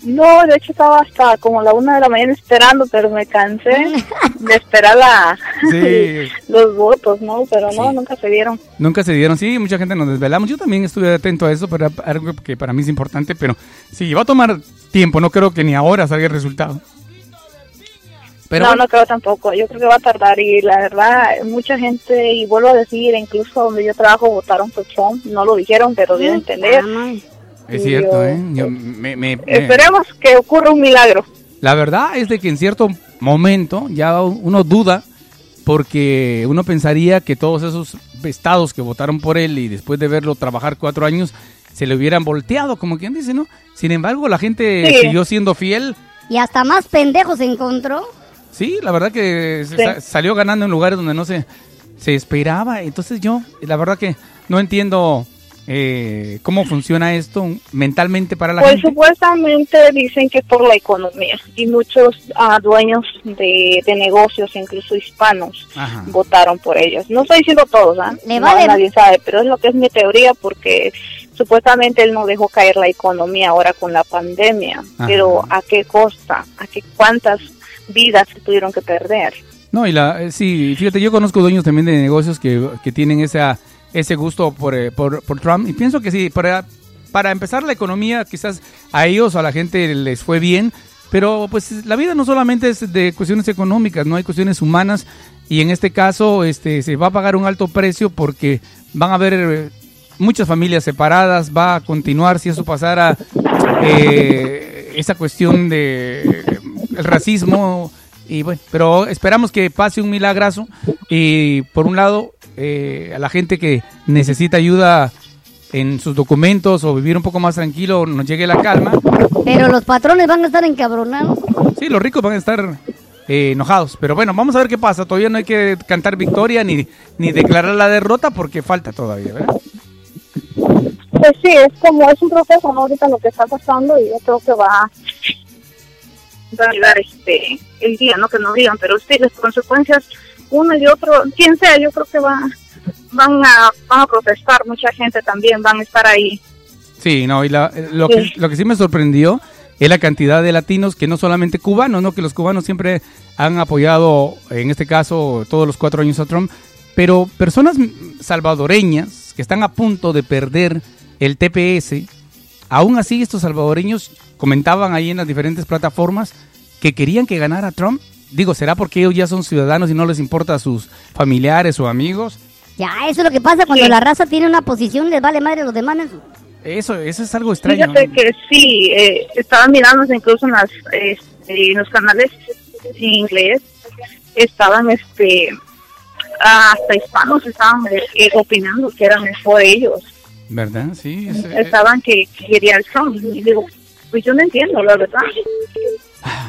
No, de hecho estaba hasta como la una de la mañana esperando, pero me cansé de esperar la, Sí. los votos, ¿no? Pero no, Sí. nunca se dieron. Nunca se dieron, sí, mucha gente nos desvelamos. Yo también estuve atento a eso, pero algo que para mí es importante, pero sí, va a tomar tiempo, no creo que ni ahora salga el resultado. Pero no, bueno, no creo tampoco. Yo creo que va a tardar y la verdad, mucha gente, y vuelvo a decir, incluso donde yo trabajo votaron por Trump. No lo dijeron, pero dio a entender. es cierto, yo- ¿eh? Yo me- me- me- Esperemos que ocurra un milagro. La verdad es de que en cierto momento ya uno duda porque uno pensaría que todos esos estados que votaron por él y después de verlo trabajar cuatro años se le hubieran volteado, como quien dice, ¿no? Sin embargo, la gente Sí. siguió siendo fiel. Y hasta más pendejos se encontró. Sí, la verdad que se Sí. sa- salió ganando en lugares donde no se, se esperaba. Entonces yo, la verdad que no entiendo eh, cómo funciona esto mentalmente para la Pues gente. supuestamente dicen que por la economía y muchos ah, dueños de, de negocios, incluso hispanos, Ajá. votaron por ellos. No estoy diciendo todos, ¿ah? No, vale- nadie sabe, pero es lo que es mi teoría porque supuestamente él no dejó caer la economía ahora con la pandemia. Ajá. Pero ¿a qué costa? ¿A qué cuántas vidas se tuvieron que perder? No, y la, eh, sí, fíjate, yo conozco dueños también de negocios que, que tienen esa, ese gusto por, eh, por, por Trump y pienso que sí, para, para empezar la economía quizás a ellos, a la gente les fue bien, pero pues la vida no solamente es de cuestiones económicas, no hay cuestiones humanas y en este caso este, se va a pagar un alto precio porque van a haber eh, muchas familias separadas, va a continuar si eso pasara eh, esa cuestión de el racismo y bueno, pero esperamos que pase un milagrazo y por un lado eh, a la gente que necesita ayuda en sus documentos o vivir un poco más tranquilo nos llegue la calma. Pero los patrones van a estar encabronados. Sí, los ricos van a estar eh, enojados, pero bueno, vamos a ver qué pasa. Todavía no hay que cantar victoria ni, ni declarar la derrota porque falta todavía, ¿verdad? Pues sí, es como es un proceso, ¿no? Ahorita lo que está pasando y yo creo que va, va a llegar este, el día, no que no digan, pero sí, las consecuencias, uno y otro, quien sea, yo creo que va, van a, van a protestar, mucha gente también van a estar ahí. Sí, no, y la- eh, lo, que, lo que sí me sorprendió es la cantidad de latinos que no solamente cubanos, ¿no? Que los cubanos siempre han apoyado, en este caso, todos los cuatro años a Trump, pero personas salvadoreñas que están a punto de perder el TPS, aún así estos salvadoreños comentaban ahí en las diferentes plataformas que querían que ganara Trump. Digo, ¿será porque ellos ya son ciudadanos y no les importa a sus familiares o amigos? Ya, eso es lo que pasa cuando la raza tiene una posición, les vale madre a los demás. Eso, eso es algo extraño. Fíjate que sí, eh, estaban mirando incluso en, las, este, en los canales en inglés, estaban este hasta hispanos estaban eh, eh, opinando que era mejor ellos. ¿Verdad? Sí. es- eh, estaban que querían Trump. Y digo, pues yo no entiendo, la verdad.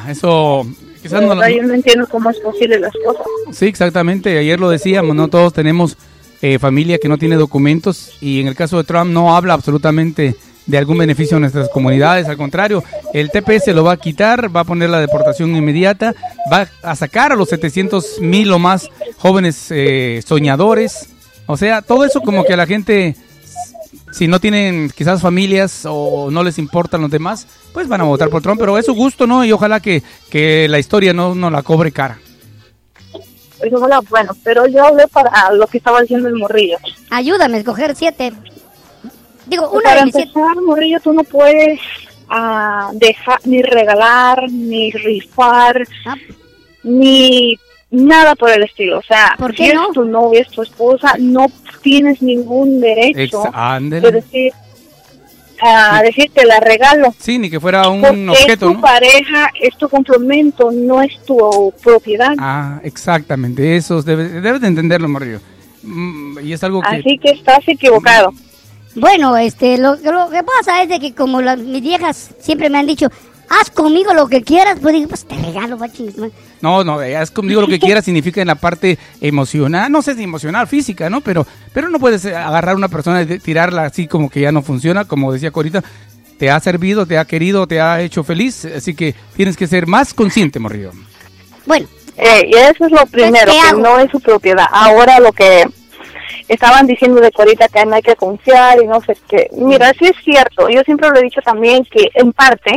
Eso, quizás no, yo no entiendo cómo es posible las cosas. Sí, exactamente. Ayer lo decíamos, no todos tenemos eh, familia que no tiene documentos y en el caso de Trump no habla absolutamente de algún beneficio a nuestras comunidades. Al contrario, el TPS lo va a quitar, va a poner la deportación inmediata, va a sacar a los 700 mil o más jóvenes eh, soñadores. O sea, todo eso como que a la gente si no tienen quizás familias o no les importan los demás, pues van a votar por Trump, pero es su gusto, ¿no? Y ojalá que, que la historia no, no la cobre cara. Pues ojalá, bueno, pero yo hablé para lo que estaba diciendo el morrillo. Ayúdame a escoger siete. Digo, una para de mis siete. empezar, morrillo, tú no puedes ah, dejar ni regalar, ni rifar, Ah, ni nada por el estilo. O sea, ¿Por si es tu novia, es tu esposa, no tienes ningún derecho Ex- de decir, a decir te la regalo. Sí, ni que fuera un Porque es objeto, tu ¿no? pareja, es tu complemento, no es tu propiedad. Ah, exactamente, eso debes debes de entenderlo, Mario. Mm, y es algo que... Así que estás equivocado. Bueno, este, lo, lo que pasa es de que como las, mis viejas siempre me han dicho, haz conmigo lo que quieras, pues digo, pues te regalo, man. No, no, es como digo lo que quieras significa en la parte emocional, no sé si emocional, física, ¿no? Pero, pero no puedes eh, agarrar a una persona y tirarla así como que ya no funciona, como decía Corita, te ha servido, te ha querido, te ha hecho feliz, así que tienes que ser más consciente, Morrillo. Bueno, Eh, y eso es lo primero, ¿qué que hago? no es su propiedad. Ahora lo que estaban diciendo de Corita que no hay que confiar y no sé qué. Mira, sí es cierto. Yo siempre lo he dicho también que en parte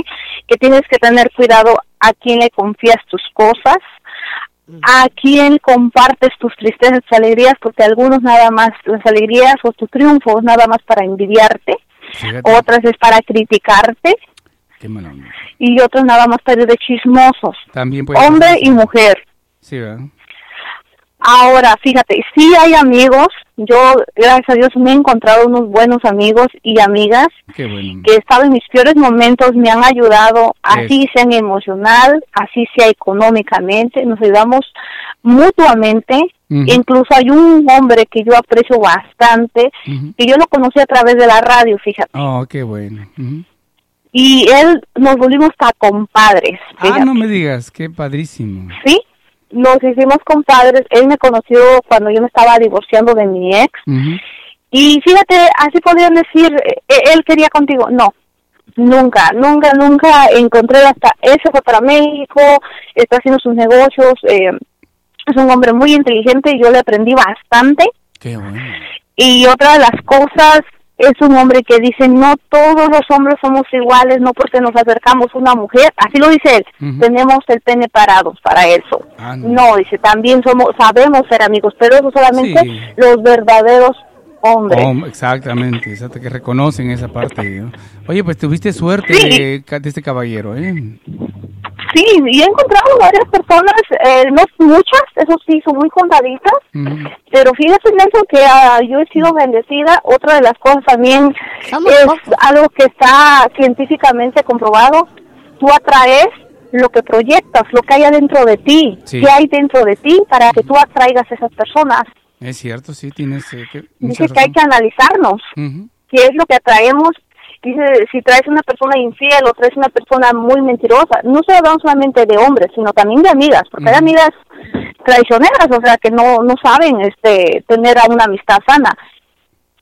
que tienes que tener cuidado a quién le confías tus cosas, a quién compartes tus tristezas, tus alegrías, porque algunos nada más las alegrías o tus triunfos nada más para envidiarte, Fíjate, otras es para criticarte qué y otros nada más para ir de chismosos. También Hombre y mujer. Sí, ¿verdad? Ahora, fíjate, sí hay amigos, yo gracias a Dios me he encontrado unos buenos amigos y amigas bueno. que he estado en mis peores momentos, me han ayudado, así sea en emocional, así sea económicamente, nos ayudamos mutuamente. Incluso hay un hombre que yo aprecio bastante, que yo lo conocí a través de la radio, fíjate. Oh, qué bueno. Y él nos volvimos hasta compadres, Ah, fíjate. no me digas, qué padrísimo. ¿sí? Nos hicimos compadres, él me conoció cuando yo me estaba divorciando de mi ex. Y fíjate, así podrían decir, eh, él quería contigo. No, nunca, nunca, nunca encontré hasta, él se fue para México, está haciendo sus negocios, eh, es un hombre muy inteligente y yo le aprendí bastante. Qué bueno. Y otra de las cosas, es un hombre que dice, no todos los hombres somos iguales, no porque nos acercamos a una mujer, así lo dice él, tenemos el pene parados para eso. Ah, no. No, dice, también somos, sabemos ser amigos, pero eso solamente Sí. los verdaderos hombres. Oh, exactamente, exacto, que reconocen esa parte. ¿no? Oye, pues tuviste suerte Sí. de, de este caballero, ¿eh? Sí, y he encontrado varias personas, eh, no muchas, eso sí, son muy contaditas, Ujú. pero fíjate Nelson que ah, yo he sido bendecida. Otra de las cosas también Somos es algo que está científicamente comprobado. Tú atraes lo que proyectas, lo que hay adentro de ti, Sí. qué hay dentro de ti para que tú atraigas a esas personas. Es cierto, sí, tienes eh, que, Dice que hay que analizarnos. Ujú. qué es lo que atraemos. Dice, si traes una persona infiel o traes una persona muy mentirosa, no se hablamos solamente de hombres, sino también de amigas, porque hay amigas traicioneras, o sea, que no, no saben este tener a una amistad sana.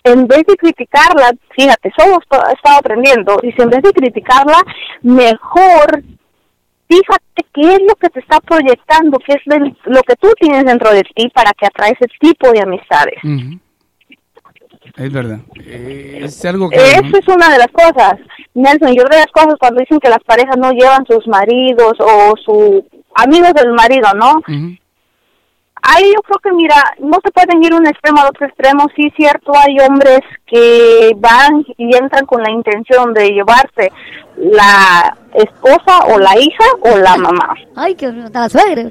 En vez de criticarla, fíjate, solo he estado aprendiendo, dice, en vez de criticarla, mejor fíjate qué es lo que te está proyectando, qué es lo que tú tienes dentro de ti para que atraes ese tipo de amistades. Es verdad. Eh, es algo que... Eso es una de las cosas. Nelson, yo de las cosas cuando dicen que las parejas no llevan sus maridos o sus amigos del marido, ¿no? Ahí yo creo que, mira, no se pueden ir un extremo al otro extremo. Sí, cierto, hay hombres que van y entran con la intención de llevarse la esposa o la hija o la mamá. Ay, la suegra.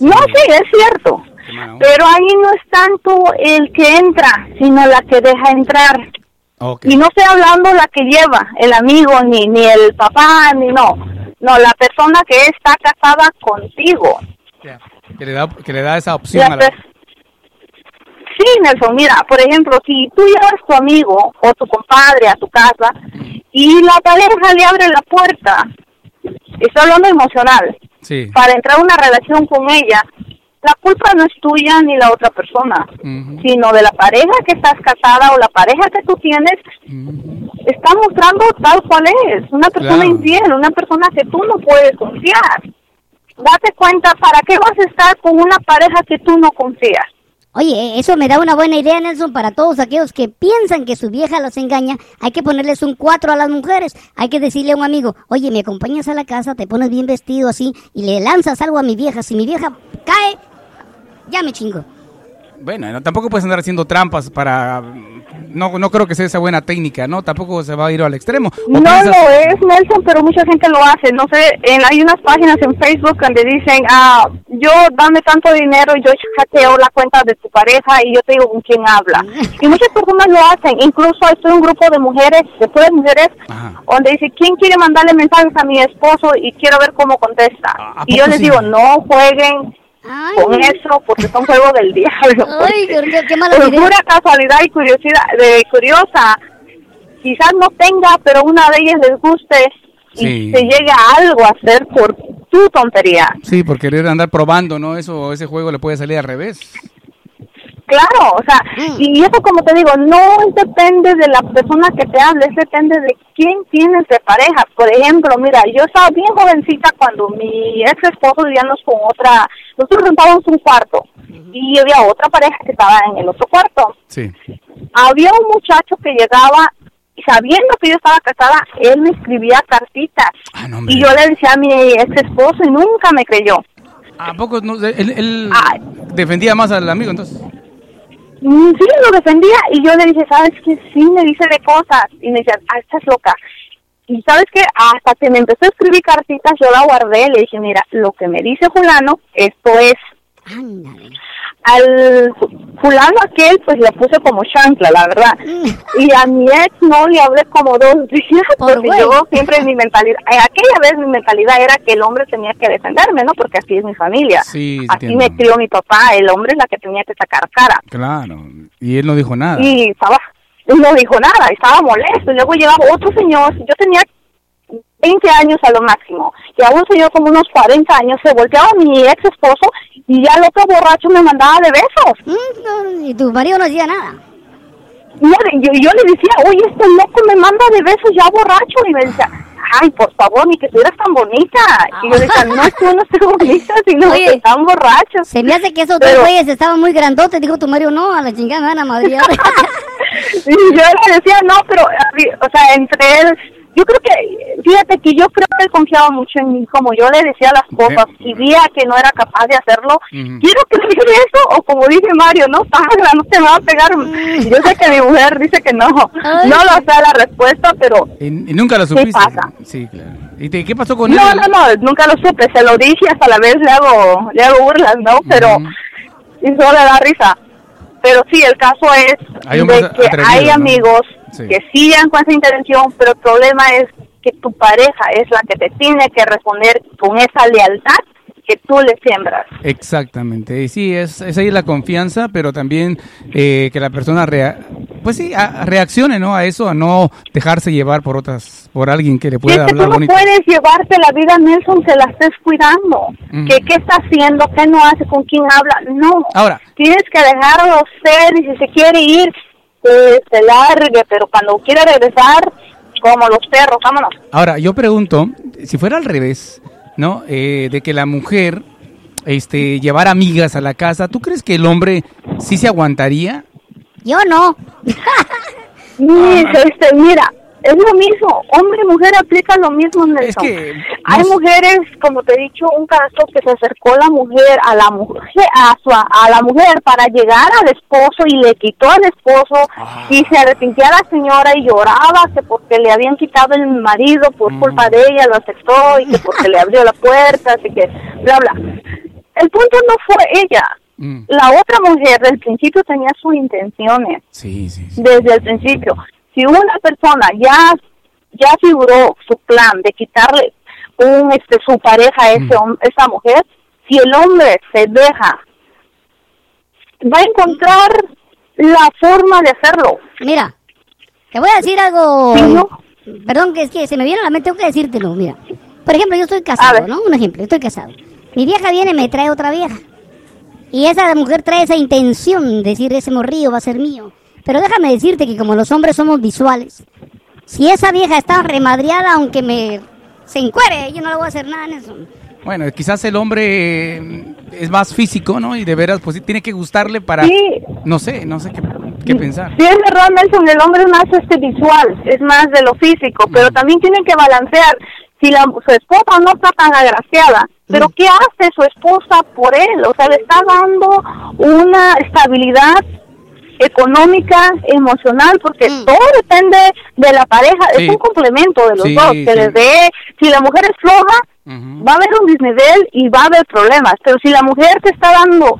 No, sí, es cierto. Pero ahí no es tanto el que entra, sino la que deja entrar. Y no estoy hablando la que lleva, el amigo, ni, ni el papá, ni no. No, la persona que está casada contigo. Que, le da, que le da esa opción La a la... per- Sí, Nelson, mira, por ejemplo, si tú llevas a tu amigo o tu compadre a tu casa y la pareja le abre la puerta, estoy hablando emocional, Sí. para entrar a una relación con ella, la culpa no es tuya ni la otra persona, sino de la pareja que estás casada o la pareja que tú tienes está mostrando tal cual es, una persona Claro. infiel, una persona que tú no puedes confiar. Date cuenta, ¿para qué vas a estar con una pareja que tú no confías? Oye, eso me da una buena idea, Nelson, para todos aquellos que piensan que su vieja los engaña. Hay que ponerles un cuatro a las mujeres. Hay que decirle a un amigo, oye, me acompañas a la casa, te pones bien vestido así y le lanzas algo a mi vieja. Si mi vieja cae, ya me chingo. Bueno, no, tampoco puedes andar haciendo trampas para... No, no creo que sea esa buena técnica, ¿no? Tampoco se va a ir al extremo. ¿O No piensas- lo es, Nelson, pero mucha gente lo hace. No sé, en, hay unas páginas en Facebook donde dicen, ah, yo dame tanto dinero, yo hackeo la cuenta de tu pareja y yo te digo con quién habla. Y muchas personas lo hacen. Incluso estoy en un grupo de mujeres, de puras mujeres, Ajá. donde dice, ¿quién quiere mandarle mensajes a mi esposo y quiero ver cómo contesta? ¿A y yo les sí? digo, no jueguen Ay, con eso porque son juegos del diablo. Ay, porque qué- qué mala por idea. pura casualidad y curiosidad, de curiosa, quizás no tenga, pero una de ellas les guste Sí. y se llegue a algo a hacer por tu tontería. Sí, por querer andar probando, ¿no? Eso, ese juego le puede salir al revés. Claro, o sea, Mm. y eso como te digo, no depende de la persona que te hable, es depende de quién tienes de pareja. Por ejemplo, mira, yo estaba bien jovencita cuando mi ex esposo vivíamos con otra, nosotros rentábamos un cuarto y había otra pareja que estaba en el otro cuarto. Sí. había un muchacho que llegaba y sabiendo que yo estaba casada, él me escribía cartitas. Ah, no, y yo le decía a mi ex esposo y nunca me creyó. ¿A poco no? él, él defendía más al amigo entonces? Mm, Sí, lo defendía y yo le dije, ¿sabes qué? Sí, me dice de cosas. Y me decía, ah, estás loca. Y ¿sabes qué? Hasta que me empezó a escribir cartitas, yo la guardé. Le dije, mira, lo que me dice fulano, esto es. Ándale. Al fulano aquel, pues le puse como chancla, la verdad. Y a mi ex no le hablé como dos días, Por porque yo siempre mi mentalidad, eh, aquella vez mi mentalidad era que el hombre tenía que defenderme, ¿no? Porque así es mi familia. Sí, así entiendo. me crió mi papá, el hombre es la que tenía que sacar cara. Claro. Y él no dijo nada. Y estaba, y no dijo nada, estaba molesto. Y luego llegaba otro señor, yo tenía 20 años a lo máximo, y a un señor como unos 40 años se volteaba a mi ex esposo y ya el otro borracho me mandaba de besos. Mm, y tu marido no hacía nada. No, yo, yo le decía, oye, este loco me manda de besos ya borracho. Y me decía, ay, por favor, ni que estuvieras tan bonita. Y yo decía, no, tú no estás bonita, sino Oye. que están borrachos. Se me hace que esos dos güeyes estaban muy grandotes. Dijo tu marido, no, a la chingada me van a madrear. Y yo le decía, no, pero, o sea, entre él, yo creo que, fíjate que yo creo que él confiaba mucho en mí, como yo le decía las cosas, y veía que no era capaz de hacerlo, Ujú. quiero que le diga eso, o como dice Mario, no, paga, no te va a pegar. Yo sé que mi mujer dice que no, Ay. no lo sé la respuesta, pero Y, y nunca lo supiste. pasa? Sí, claro. ¿Y te- qué pasó con No, él? no, no, nunca lo supe, se lo dije hasta la vez le hago, le hago burlas, ¿no? Pero, y solo le da risa. Pero sí, el caso es Hay de que hay ¿no? amigos Sí. que siguen con esa intención, pero el problema es que tu pareja es la que te tiene que responder con esa lealtad que tú le siembras. Exactamente. Y sí, es, es ahí la confianza, pero también eh, que la persona rea pues sí, a- reaccione, ¿no? A eso, a no dejarse llevar por otras, por alguien que le pueda es que tú hablar no bonito. puedes llevarte la vida, Nelson, que la estés cuidando. Ujú. que ¿Qué está haciendo? ¿Qué no hace? ¿Con quién habla? No. Ahora, Tienes que dejarlo ser y si se quiere ir, que se largue, pero cuando quiera regresar, como los perros, vámonos. Ahora, yo pregunto, si fuera al revés, ¿no? Eh, de que la mujer este, llevara amigas a la casa, ¿tú crees que el hombre sí se aguantaría? Yo no. Ni- este, mira, es lo mismo, hombre y mujer aplica lo mismo, Nelson. Es que, Hay no mujeres, como te he dicho, un caso que se acercó la mujer a la mujer a, su, a la mujer para llegar al esposo y le quitó al esposo Ah. y se arrepintió a la señora y lloraba que porque le habían quitado el marido por Mm. culpa de ella, lo aceptó y que porque le abrió la puerta, así que bla bla. El punto no fue ella. Mm, La otra mujer del principio tenía sus intenciones sí, sí, sí. desde el principio. Si una persona ya ya figuró su plan de quitarle un este su pareja a ese hom- esa mujer, si el hombre se deja va a encontrar la forma de hacerlo. Mira, te voy a decir algo. Sí, ¿no? Perdón, que es que se me viene a la mente, tengo que decírtelo, mira. Por ejemplo, yo estoy casado. ¿no? Un ejemplo, yo estoy casado. Mi vieja viene y me trae otra vieja. Y esa mujer trae esa intención de decir, ese morrillo va a ser mío. Pero déjame decirte que como los hombres somos visuales, si esa vieja está remadreada, aunque me se encuere, yo no le voy a hacer nada en eso. Bueno, quizás el hombre eh, es más físico, ¿no? Y de veras, pues sí, tiene que gustarle para, Sí. no sé, no sé qué, qué pensar. Sí, es verdad, Nelson, el hombre es más este visual, es más de lo físico, pero también tiene que balancear. Si la, su esposa no está tan agraciada, pero ¿qué hace su esposa por él? O sea, le está dando una estabilidad económica, emocional, porque todo depende de la pareja, Sí. es un complemento de los Sí, dos, que sí. les dé, si la mujer es floja, va a haber un desnivel y va a haber problemas, pero si la mujer te está dando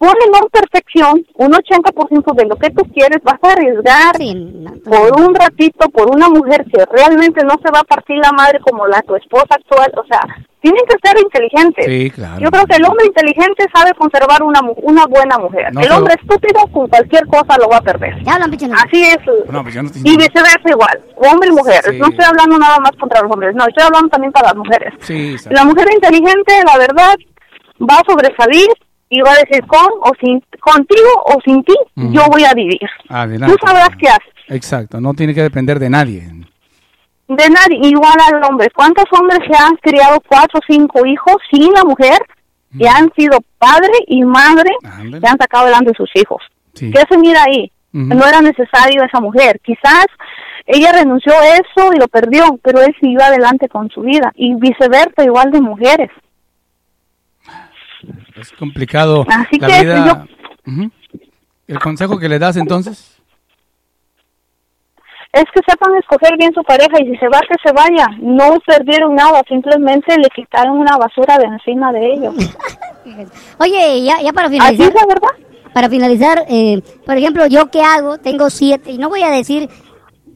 una menor perfección, un 80% de lo que tú quieres, vas a arriesgar por un ratito, por una mujer que realmente no se va a partir la madre como la tu esposa actual, o sea, tienen que ser inteligentes. Sí, claro. Yo creo que el hombre inteligente sabe conservar una una buena mujer. No, el pero- hombre estúpido con cualquier cosa lo va a perder. Así es. No, pues yo no estoy Y viceversa igual, hombre y mujer. Sí. No estoy hablando nada más contra los hombres, no, estoy hablando también para las mujeres. La mujer inteligente, la verdad, va a sobresalir y va a decir con o sin contigo o sin ti, yo voy a vivir. Adelante. Tú sabrás qué haces. Exacto, no tiene que depender de nadie. De nadie, igual al hombre. ¿Cuántos hombres se han criado cuatro o cinco hijos sin la mujer y han sido padre y madre y han sacado adelante sus hijos? Sí. ¿Qué se mira ahí? No era necesario esa mujer. Quizás ella renunció a eso y lo perdió, pero él siguió adelante con su vida. Y viceversa, igual de mujeres. Es complicado Así la que vida. ¿El consejo que le das entonces? Es que sepan escoger bien su pareja y si se va, que se vaya. No perdieron nada, simplemente le quitaron una basura de encima de ellos. Oye, ya, ya para Así finalizar. es la verdad. Para finalizar, eh, por ejemplo, yo qué hago, tengo siete, y no voy a decir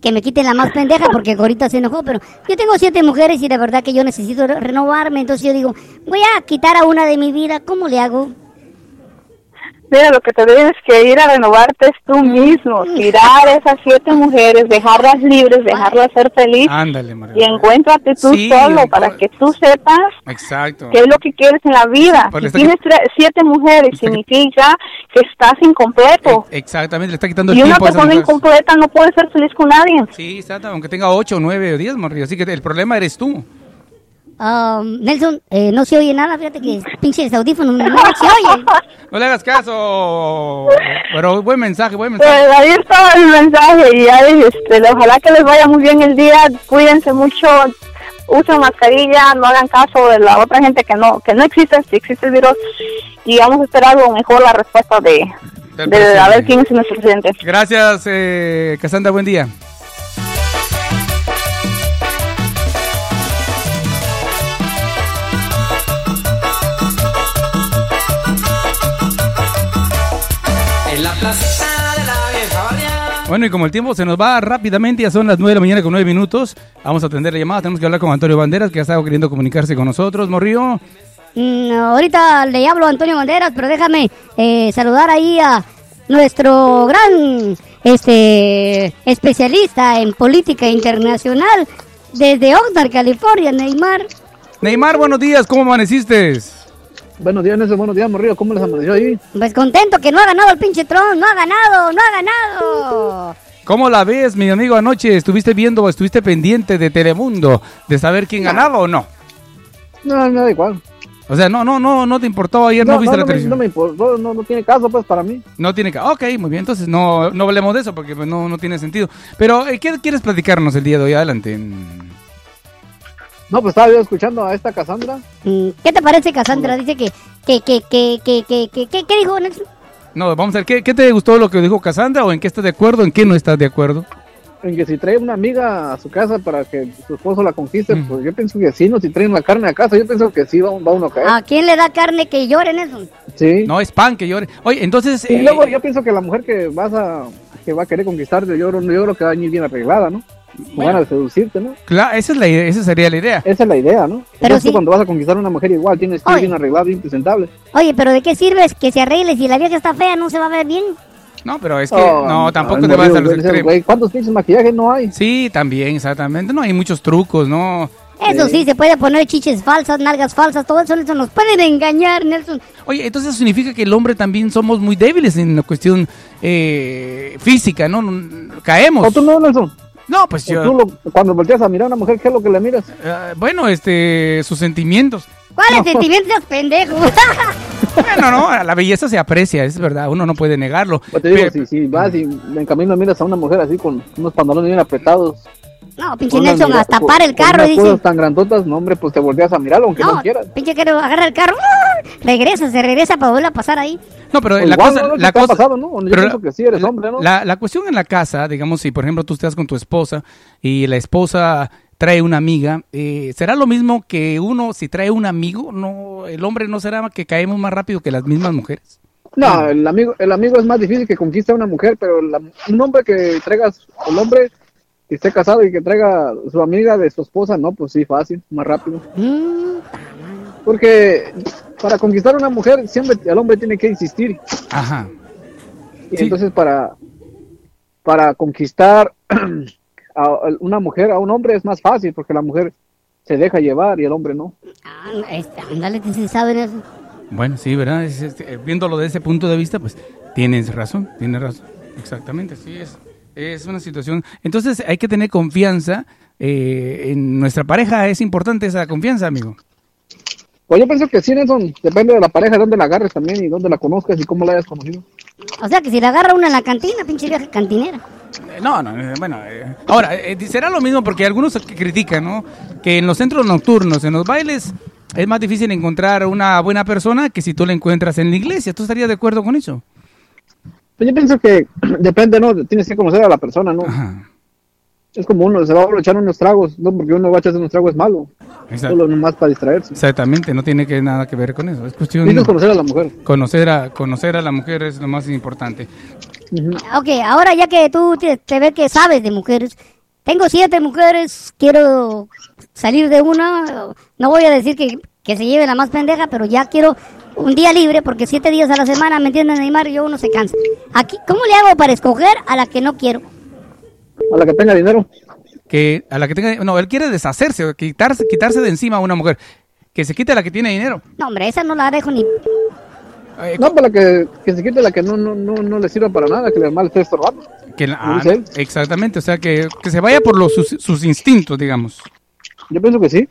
que me quiten la más pendeja porque ahorita se enojó, pero yo tengo siete mujeres y de verdad que yo necesito re- renovarme, entonces yo digo, voy a quitar a una de mi vida, ¿cómo le hago? Mira, lo que te tienes que ir a renovarte es tú mismo, tirar esas siete mujeres, dejarlas libres, dejarlas ser feliz Ándale, María. y encuéntrate tú Sí, solo encu- para que tú sepas Exacto. qué es lo que quieres en la vida. Si tienes siete mujeres, significa que estás incompleto. Exactamente, le está quitando el Y una tiempo a esa persona incompleta no puede ser feliz con nadie. Sí, exacto, aunque tenga 8, 9 o 10, Morrillo. Así que el problema eres tú. Ah, Nelson, eh, no se oye nada, fíjate que pinches audífonos no se oye. No le hagas caso. Pero buen mensaje, buen mensaje. Pues ahí estaba el mensaje y ya este, ojalá que les vaya muy bien el día, cuídense mucho, usen mascarilla, no hagan caso de la otra gente que no que no existe, si existe el virus y vamos a esperar algo mejor la respuesta de, Del de a ver quién es nuestro presidente. Gracias, eh, Casandra, buen día. Bueno, y como el tiempo se nos va rápidamente, ya son las 9 de la mañana con 9 minutos, vamos a atender la llamada. Tenemos que hablar con Antonio Banderas, que ha estado queriendo comunicarse con nosotros. Morrillo. Mm, ahorita le hablo a Antonio Banderas, pero déjame eh, saludar ahí a nuestro gran este especialista en política internacional desde Oxnard, California, Neymar. Neymar, buenos días, ¿cómo amaneciste? Buenos días, Nelson. Buenos días, Morrillo. ¿Cómo les amaneció ahí? Pues contento que no ha ganado el pinche Tron, no ha ganado, no ha ganado. ¿Cómo la ves, mi amigo? Anoche estuviste viendo o estuviste pendiente de Telemundo de saber quién ganaba o no. No, me da igual. O sea, no, no, no, no te importó ayer, no, viste la me, televisión. no me importó, no, no tiene caso, pues, para mí. No tiene que. Ok, muy bien. Entonces no, no hablemos de eso porque pues, no, no tiene sentido. Pero, eh, ¿qué quieres platicarnos el día de hoy? Adelante. No, pues estaba yo escuchando a esta Cassandra. Mm, ¿Qué te parece, Cassandra? Dice que, que, que, que, que, que, que, que- ¿qué dijo Nelson? No, vamos a ver, ¿qué, qué te gustó lo que dijo Cassandra o en qué estás de acuerdo, en qué no estás de acuerdo? En que si trae una amiga a su casa para que su esposo la conquiste, Mm. pues yo pienso que sí, no, si traen la carne a casa, yo pienso que sí va, va uno a caer. ¿A quién le da carne que llore, Nelson? Sí. No, es pan que llore. Oye, entonces... Y eh, luego yo pienso que la mujer que vas a que va a querer conquistarte, yo, yo creo que va a venir bien arreglada, ¿no? Con ganas de seducirte, ¿no? Claro, esa, es la, idea- esa sería la idea. Esa es la idea, ¿no? Pero Entonces, sí. cuando vas a conquistar a una mujer igual, tienes que ir bien arreglado, bien presentable. Oye, pero ¿de qué sirve que se arregle si la vieja está fea? ¿No se va a ver bien? No, pero es que Oh, no, tampoco te vas a los extremos. güey, ¿Cuántos pinches maquillajes no hay? Sí, también, exactamente. No, hay muchos trucos, ¿no? Eso sí, se puede poner chiches falsas, nalgas falsas, todo eso, Nelson. Nos pueden engañar, Nelson. Oye, entonces eso significa que el hombre también somos muy débiles en la cuestión eh, física, ¿no? No- Caemos. ¿O tú no, Nelson? No, pues ¿O yo... tú lo- cuando volteas a mirar a una mujer, ¿qué es lo que le miras? eh, bueno, este, sus sentimientos. ¿Cuáles sentimientos, pendejo? Bueno, no, la belleza se aprecia, es verdad, uno no puede negarlo. Pues te digo, Pero- si, si vas y en camino miras a una mujer así con unos pantalones bien apretados. No, pinche Nelson, mira- hasta para el carro dice. cosas tan grandotas, no, hombre, pues te volteas a mirarlo, aunque no, No, quieras. pinche quiero agarrar el carro, ¡ah! regresa, se regresa para volver a pasar ahí. No, pero Pues la igual, cosa, ¿no? ¿Qué la cosa, pasado, no? Yo pero pienso que sí eres hombre, ¿no? La, la cuestión en la casa, digamos, si por ejemplo tú estás con tu esposa y la esposa trae una amiga, eh, ¿será lo mismo que uno si trae un amigo? No, el hombre no será que caemos más rápido que las mismas mujeres. No, el amigo, el amigo es más difícil que conquista a una mujer, pero la- un hombre que traiga, el hombre que esté casado y que traiga su amiga de su esposa, no, pues sí, fácil, más rápido. Porque para conquistar a una mujer, siempre el hombre tiene que insistir. Ajá. Y Sí. entonces para, para conquistar a una mujer, a un hombre es más fácil, porque la mujer se deja llevar y el hombre no. ah, este, ándale, si saben eso. Bueno, sí, ¿verdad? Es- es- eh, viéndolo desde ese punto de vista, pues tienes razón, tienes razón. Exactamente, sí, es, es una situación. Entonces hay que tener confianza eh, en nuestra pareja, es importante esa confianza, amigo. Pues yo pienso que sí, Nelson, depende de la pareja, dónde la agarres también y dónde la conozcas y cómo la hayas conocido. O sea que si la agarra una en la cantina, pinche vieja cantinera. Eh, No, no, eh, bueno, eh, ahora, eh, será lo mismo porque algunos que critican, ¿no? Que en los centros nocturnos, en los bailes, es más difícil encontrar una buena persona que si tú la encuentras en la iglesia. ¿Tú estarías de acuerdo con eso? Pues yo pienso que depende, ¿no? Tienes que conocer a la persona, ¿no? Ajá. Es como uno, se va a echar unos tragos, no porque uno va a echarse unos tragos es malo, Exacto. solo nomás para distraerse. Exactamente, no tiene que nada que ver con eso. Es cuestión Necesitas conocer a la mujer. conocer a conocer a la mujer es lo más importante. Ok, ahora ya que tú te, te ves que sabes de mujeres, tengo siete mujeres, quiero salir de una, no voy a decir que, que se lleve la más pendeja, pero ya quiero un día libre, porque siete días a la semana, ¿me entienden, Neymar? Yo uno se cansa. Aquí, ¿Cómo le hago para escoger a la que no quiero? A la que tenga dinero. Que a la que tenga no, él quiere deshacerse, quitarse quitarse de encima a una mujer. Que se quite a la que tiene dinero. No, hombre, esa no la dejo ni... No, para que, que se quite la que no, no, no, no le sirva para nada, que le mal esté estorbando. que la- ah, exactamente, o sea, que, que se vaya por los, sus, sus instintos, digamos. Yo pienso que sí.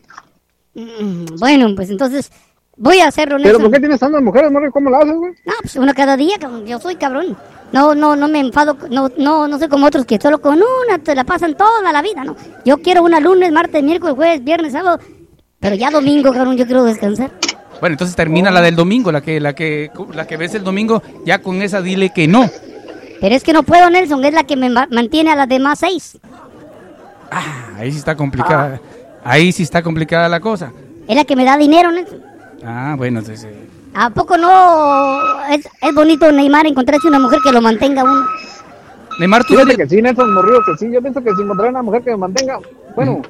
Mm, Bueno, pues entonces voy a hacerlo, Pero Nelson. ¿por qué tienes tantas mujeres, Morri? ¿Cómo la haces, güey? No, pues uno cada día, cabrón. yo soy cabrón. No, no, no me enfado, no, no, no soy como otros que solo con una te la pasan toda la vida, ¿no? Yo quiero una lunes, martes, miércoles, jueves, viernes, sábado, pero ya domingo, cabrón, yo quiero descansar. Bueno, entonces termina la del domingo, la que la que la que ves el domingo, ya con esa dile que no. Pero es que no puedo, Nelson, es la que me ma- mantiene a las demás seis. Ahí sí está complicada. Ahí sí está complicada la cosa. Es la que me da dinero, Nelson. Ah, bueno, entonces, ¿A poco no es, es bonito, Neymar, encontrarse una mujer que lo mantenga a uno? Neymar, tú Fíjate que sí, Nelson Morrillo, que sí. Yo pienso que si encontrara una mujer que me mantenga, bueno,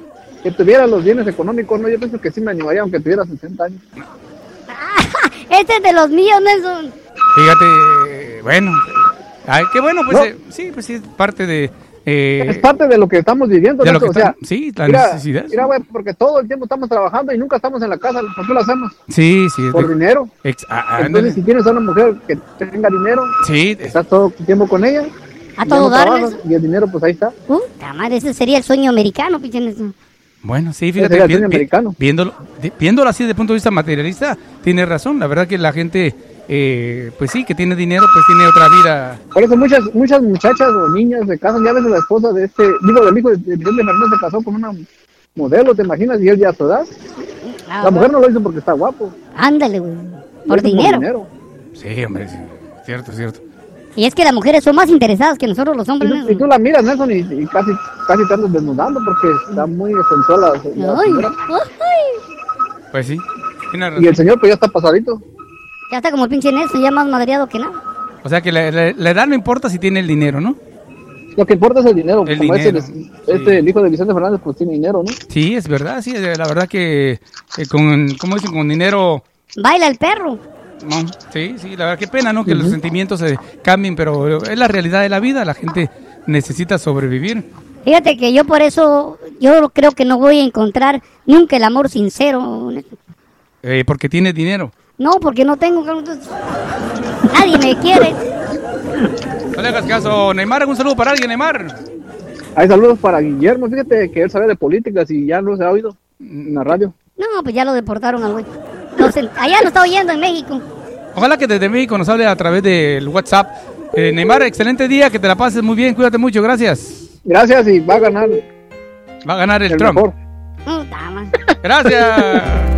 que tuviera los bienes económicos, no, yo pienso que sí me animaría, aunque tuviera 60 años. Este es de los míos, Nelson. Fíjate, eh, bueno. Ay, qué bueno, pues No. eh, sí, pues sí, es parte de... eh, es parte de lo que estamos viviendo, de lo que o sea, sí, la mira, necesidad. Mira, güey, porque todo el tiempo estamos trabajando y nunca estamos en la casa. ¿Por qué lo hacemos? Sí, sí. Por de- dinero. ex- ah, ah, Entonces, si tienes a una mujer que tenga dinero, Sí, es- estás todo el tiempo con ella. A todo no trabajas. Y el dinero, pues ahí está. Puta madre, ese sería el sueño americano. Bueno, sí, fíjate, el vi- sueño vi- americano. viéndolo, de- viéndolo así desde el punto de vista materialista, tiene razón. La verdad que la gente, eh, pues sí, que tiene dinero, pues tiene otra vida. Por eso muchas muchas muchachas o niñas se casan. Ya ves la esposa de este, digo, del hijo de de Vicente Fernández se casó con una modelo, ¿te imaginas? Y él ya a su edad. Ah, La mujer no lo hizo porque está guapo. Ándale, güey. Por dinero. Sí, hombre, sí, cierto, cierto. Y es que las mujeres son más interesadas que nosotros los Y hombres. tú, y tú la miras, Nelson, y, y casi, casi te andas desnudando porque está muy sensual la, la Ay, señora. ay. Pues sí, Y el señor pues ya está pasadito. Ya está como el pinche Nelson, ya más madreado que nada. O sea que la, la- la edad no importa si tiene el dinero, ¿no? Lo que importa es el dinero. El Como dinero, Este, sí. este, el hijo de Vicente Fernández, pues tiene dinero, ¿no? Sí, es verdad, sí, la verdad que eh, con, ¿cómo dicen? Con dinero... Baila el perro. No, sí, sí, la verdad, qué pena, ¿no? Que los sentimientos se cambien, pero es la realidad de la vida, la gente necesita sobrevivir. Fíjate que yo por eso, yo creo que no voy a encontrar nunca el amor sincero. Eh, porque tiene dinero. No, porque no tengo. Nadie me quiere. No le hagas caso, Neymar, un saludo para alguien, Neymar. Hay saludos para Guillermo. Fíjate que él sabe de políticas y ya no se ha oído en la radio. No, pues ya lo deportaron al güey. No allá lo está oyendo en México. Ojalá que desde México nos hable a través del WhatsApp. Eh, Neymar, excelente día, que te la pases muy bien, cuídate mucho, gracias. Gracias y va a ganar Va a ganar el, el Trump. mejor. Madre. Gracias.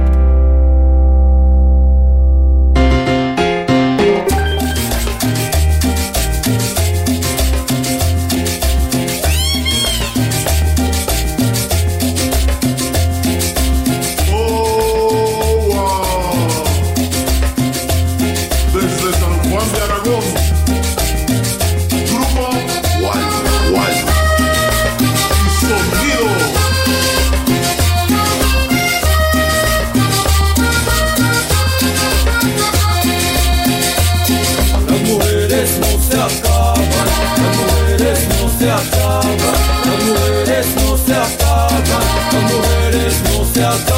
yourself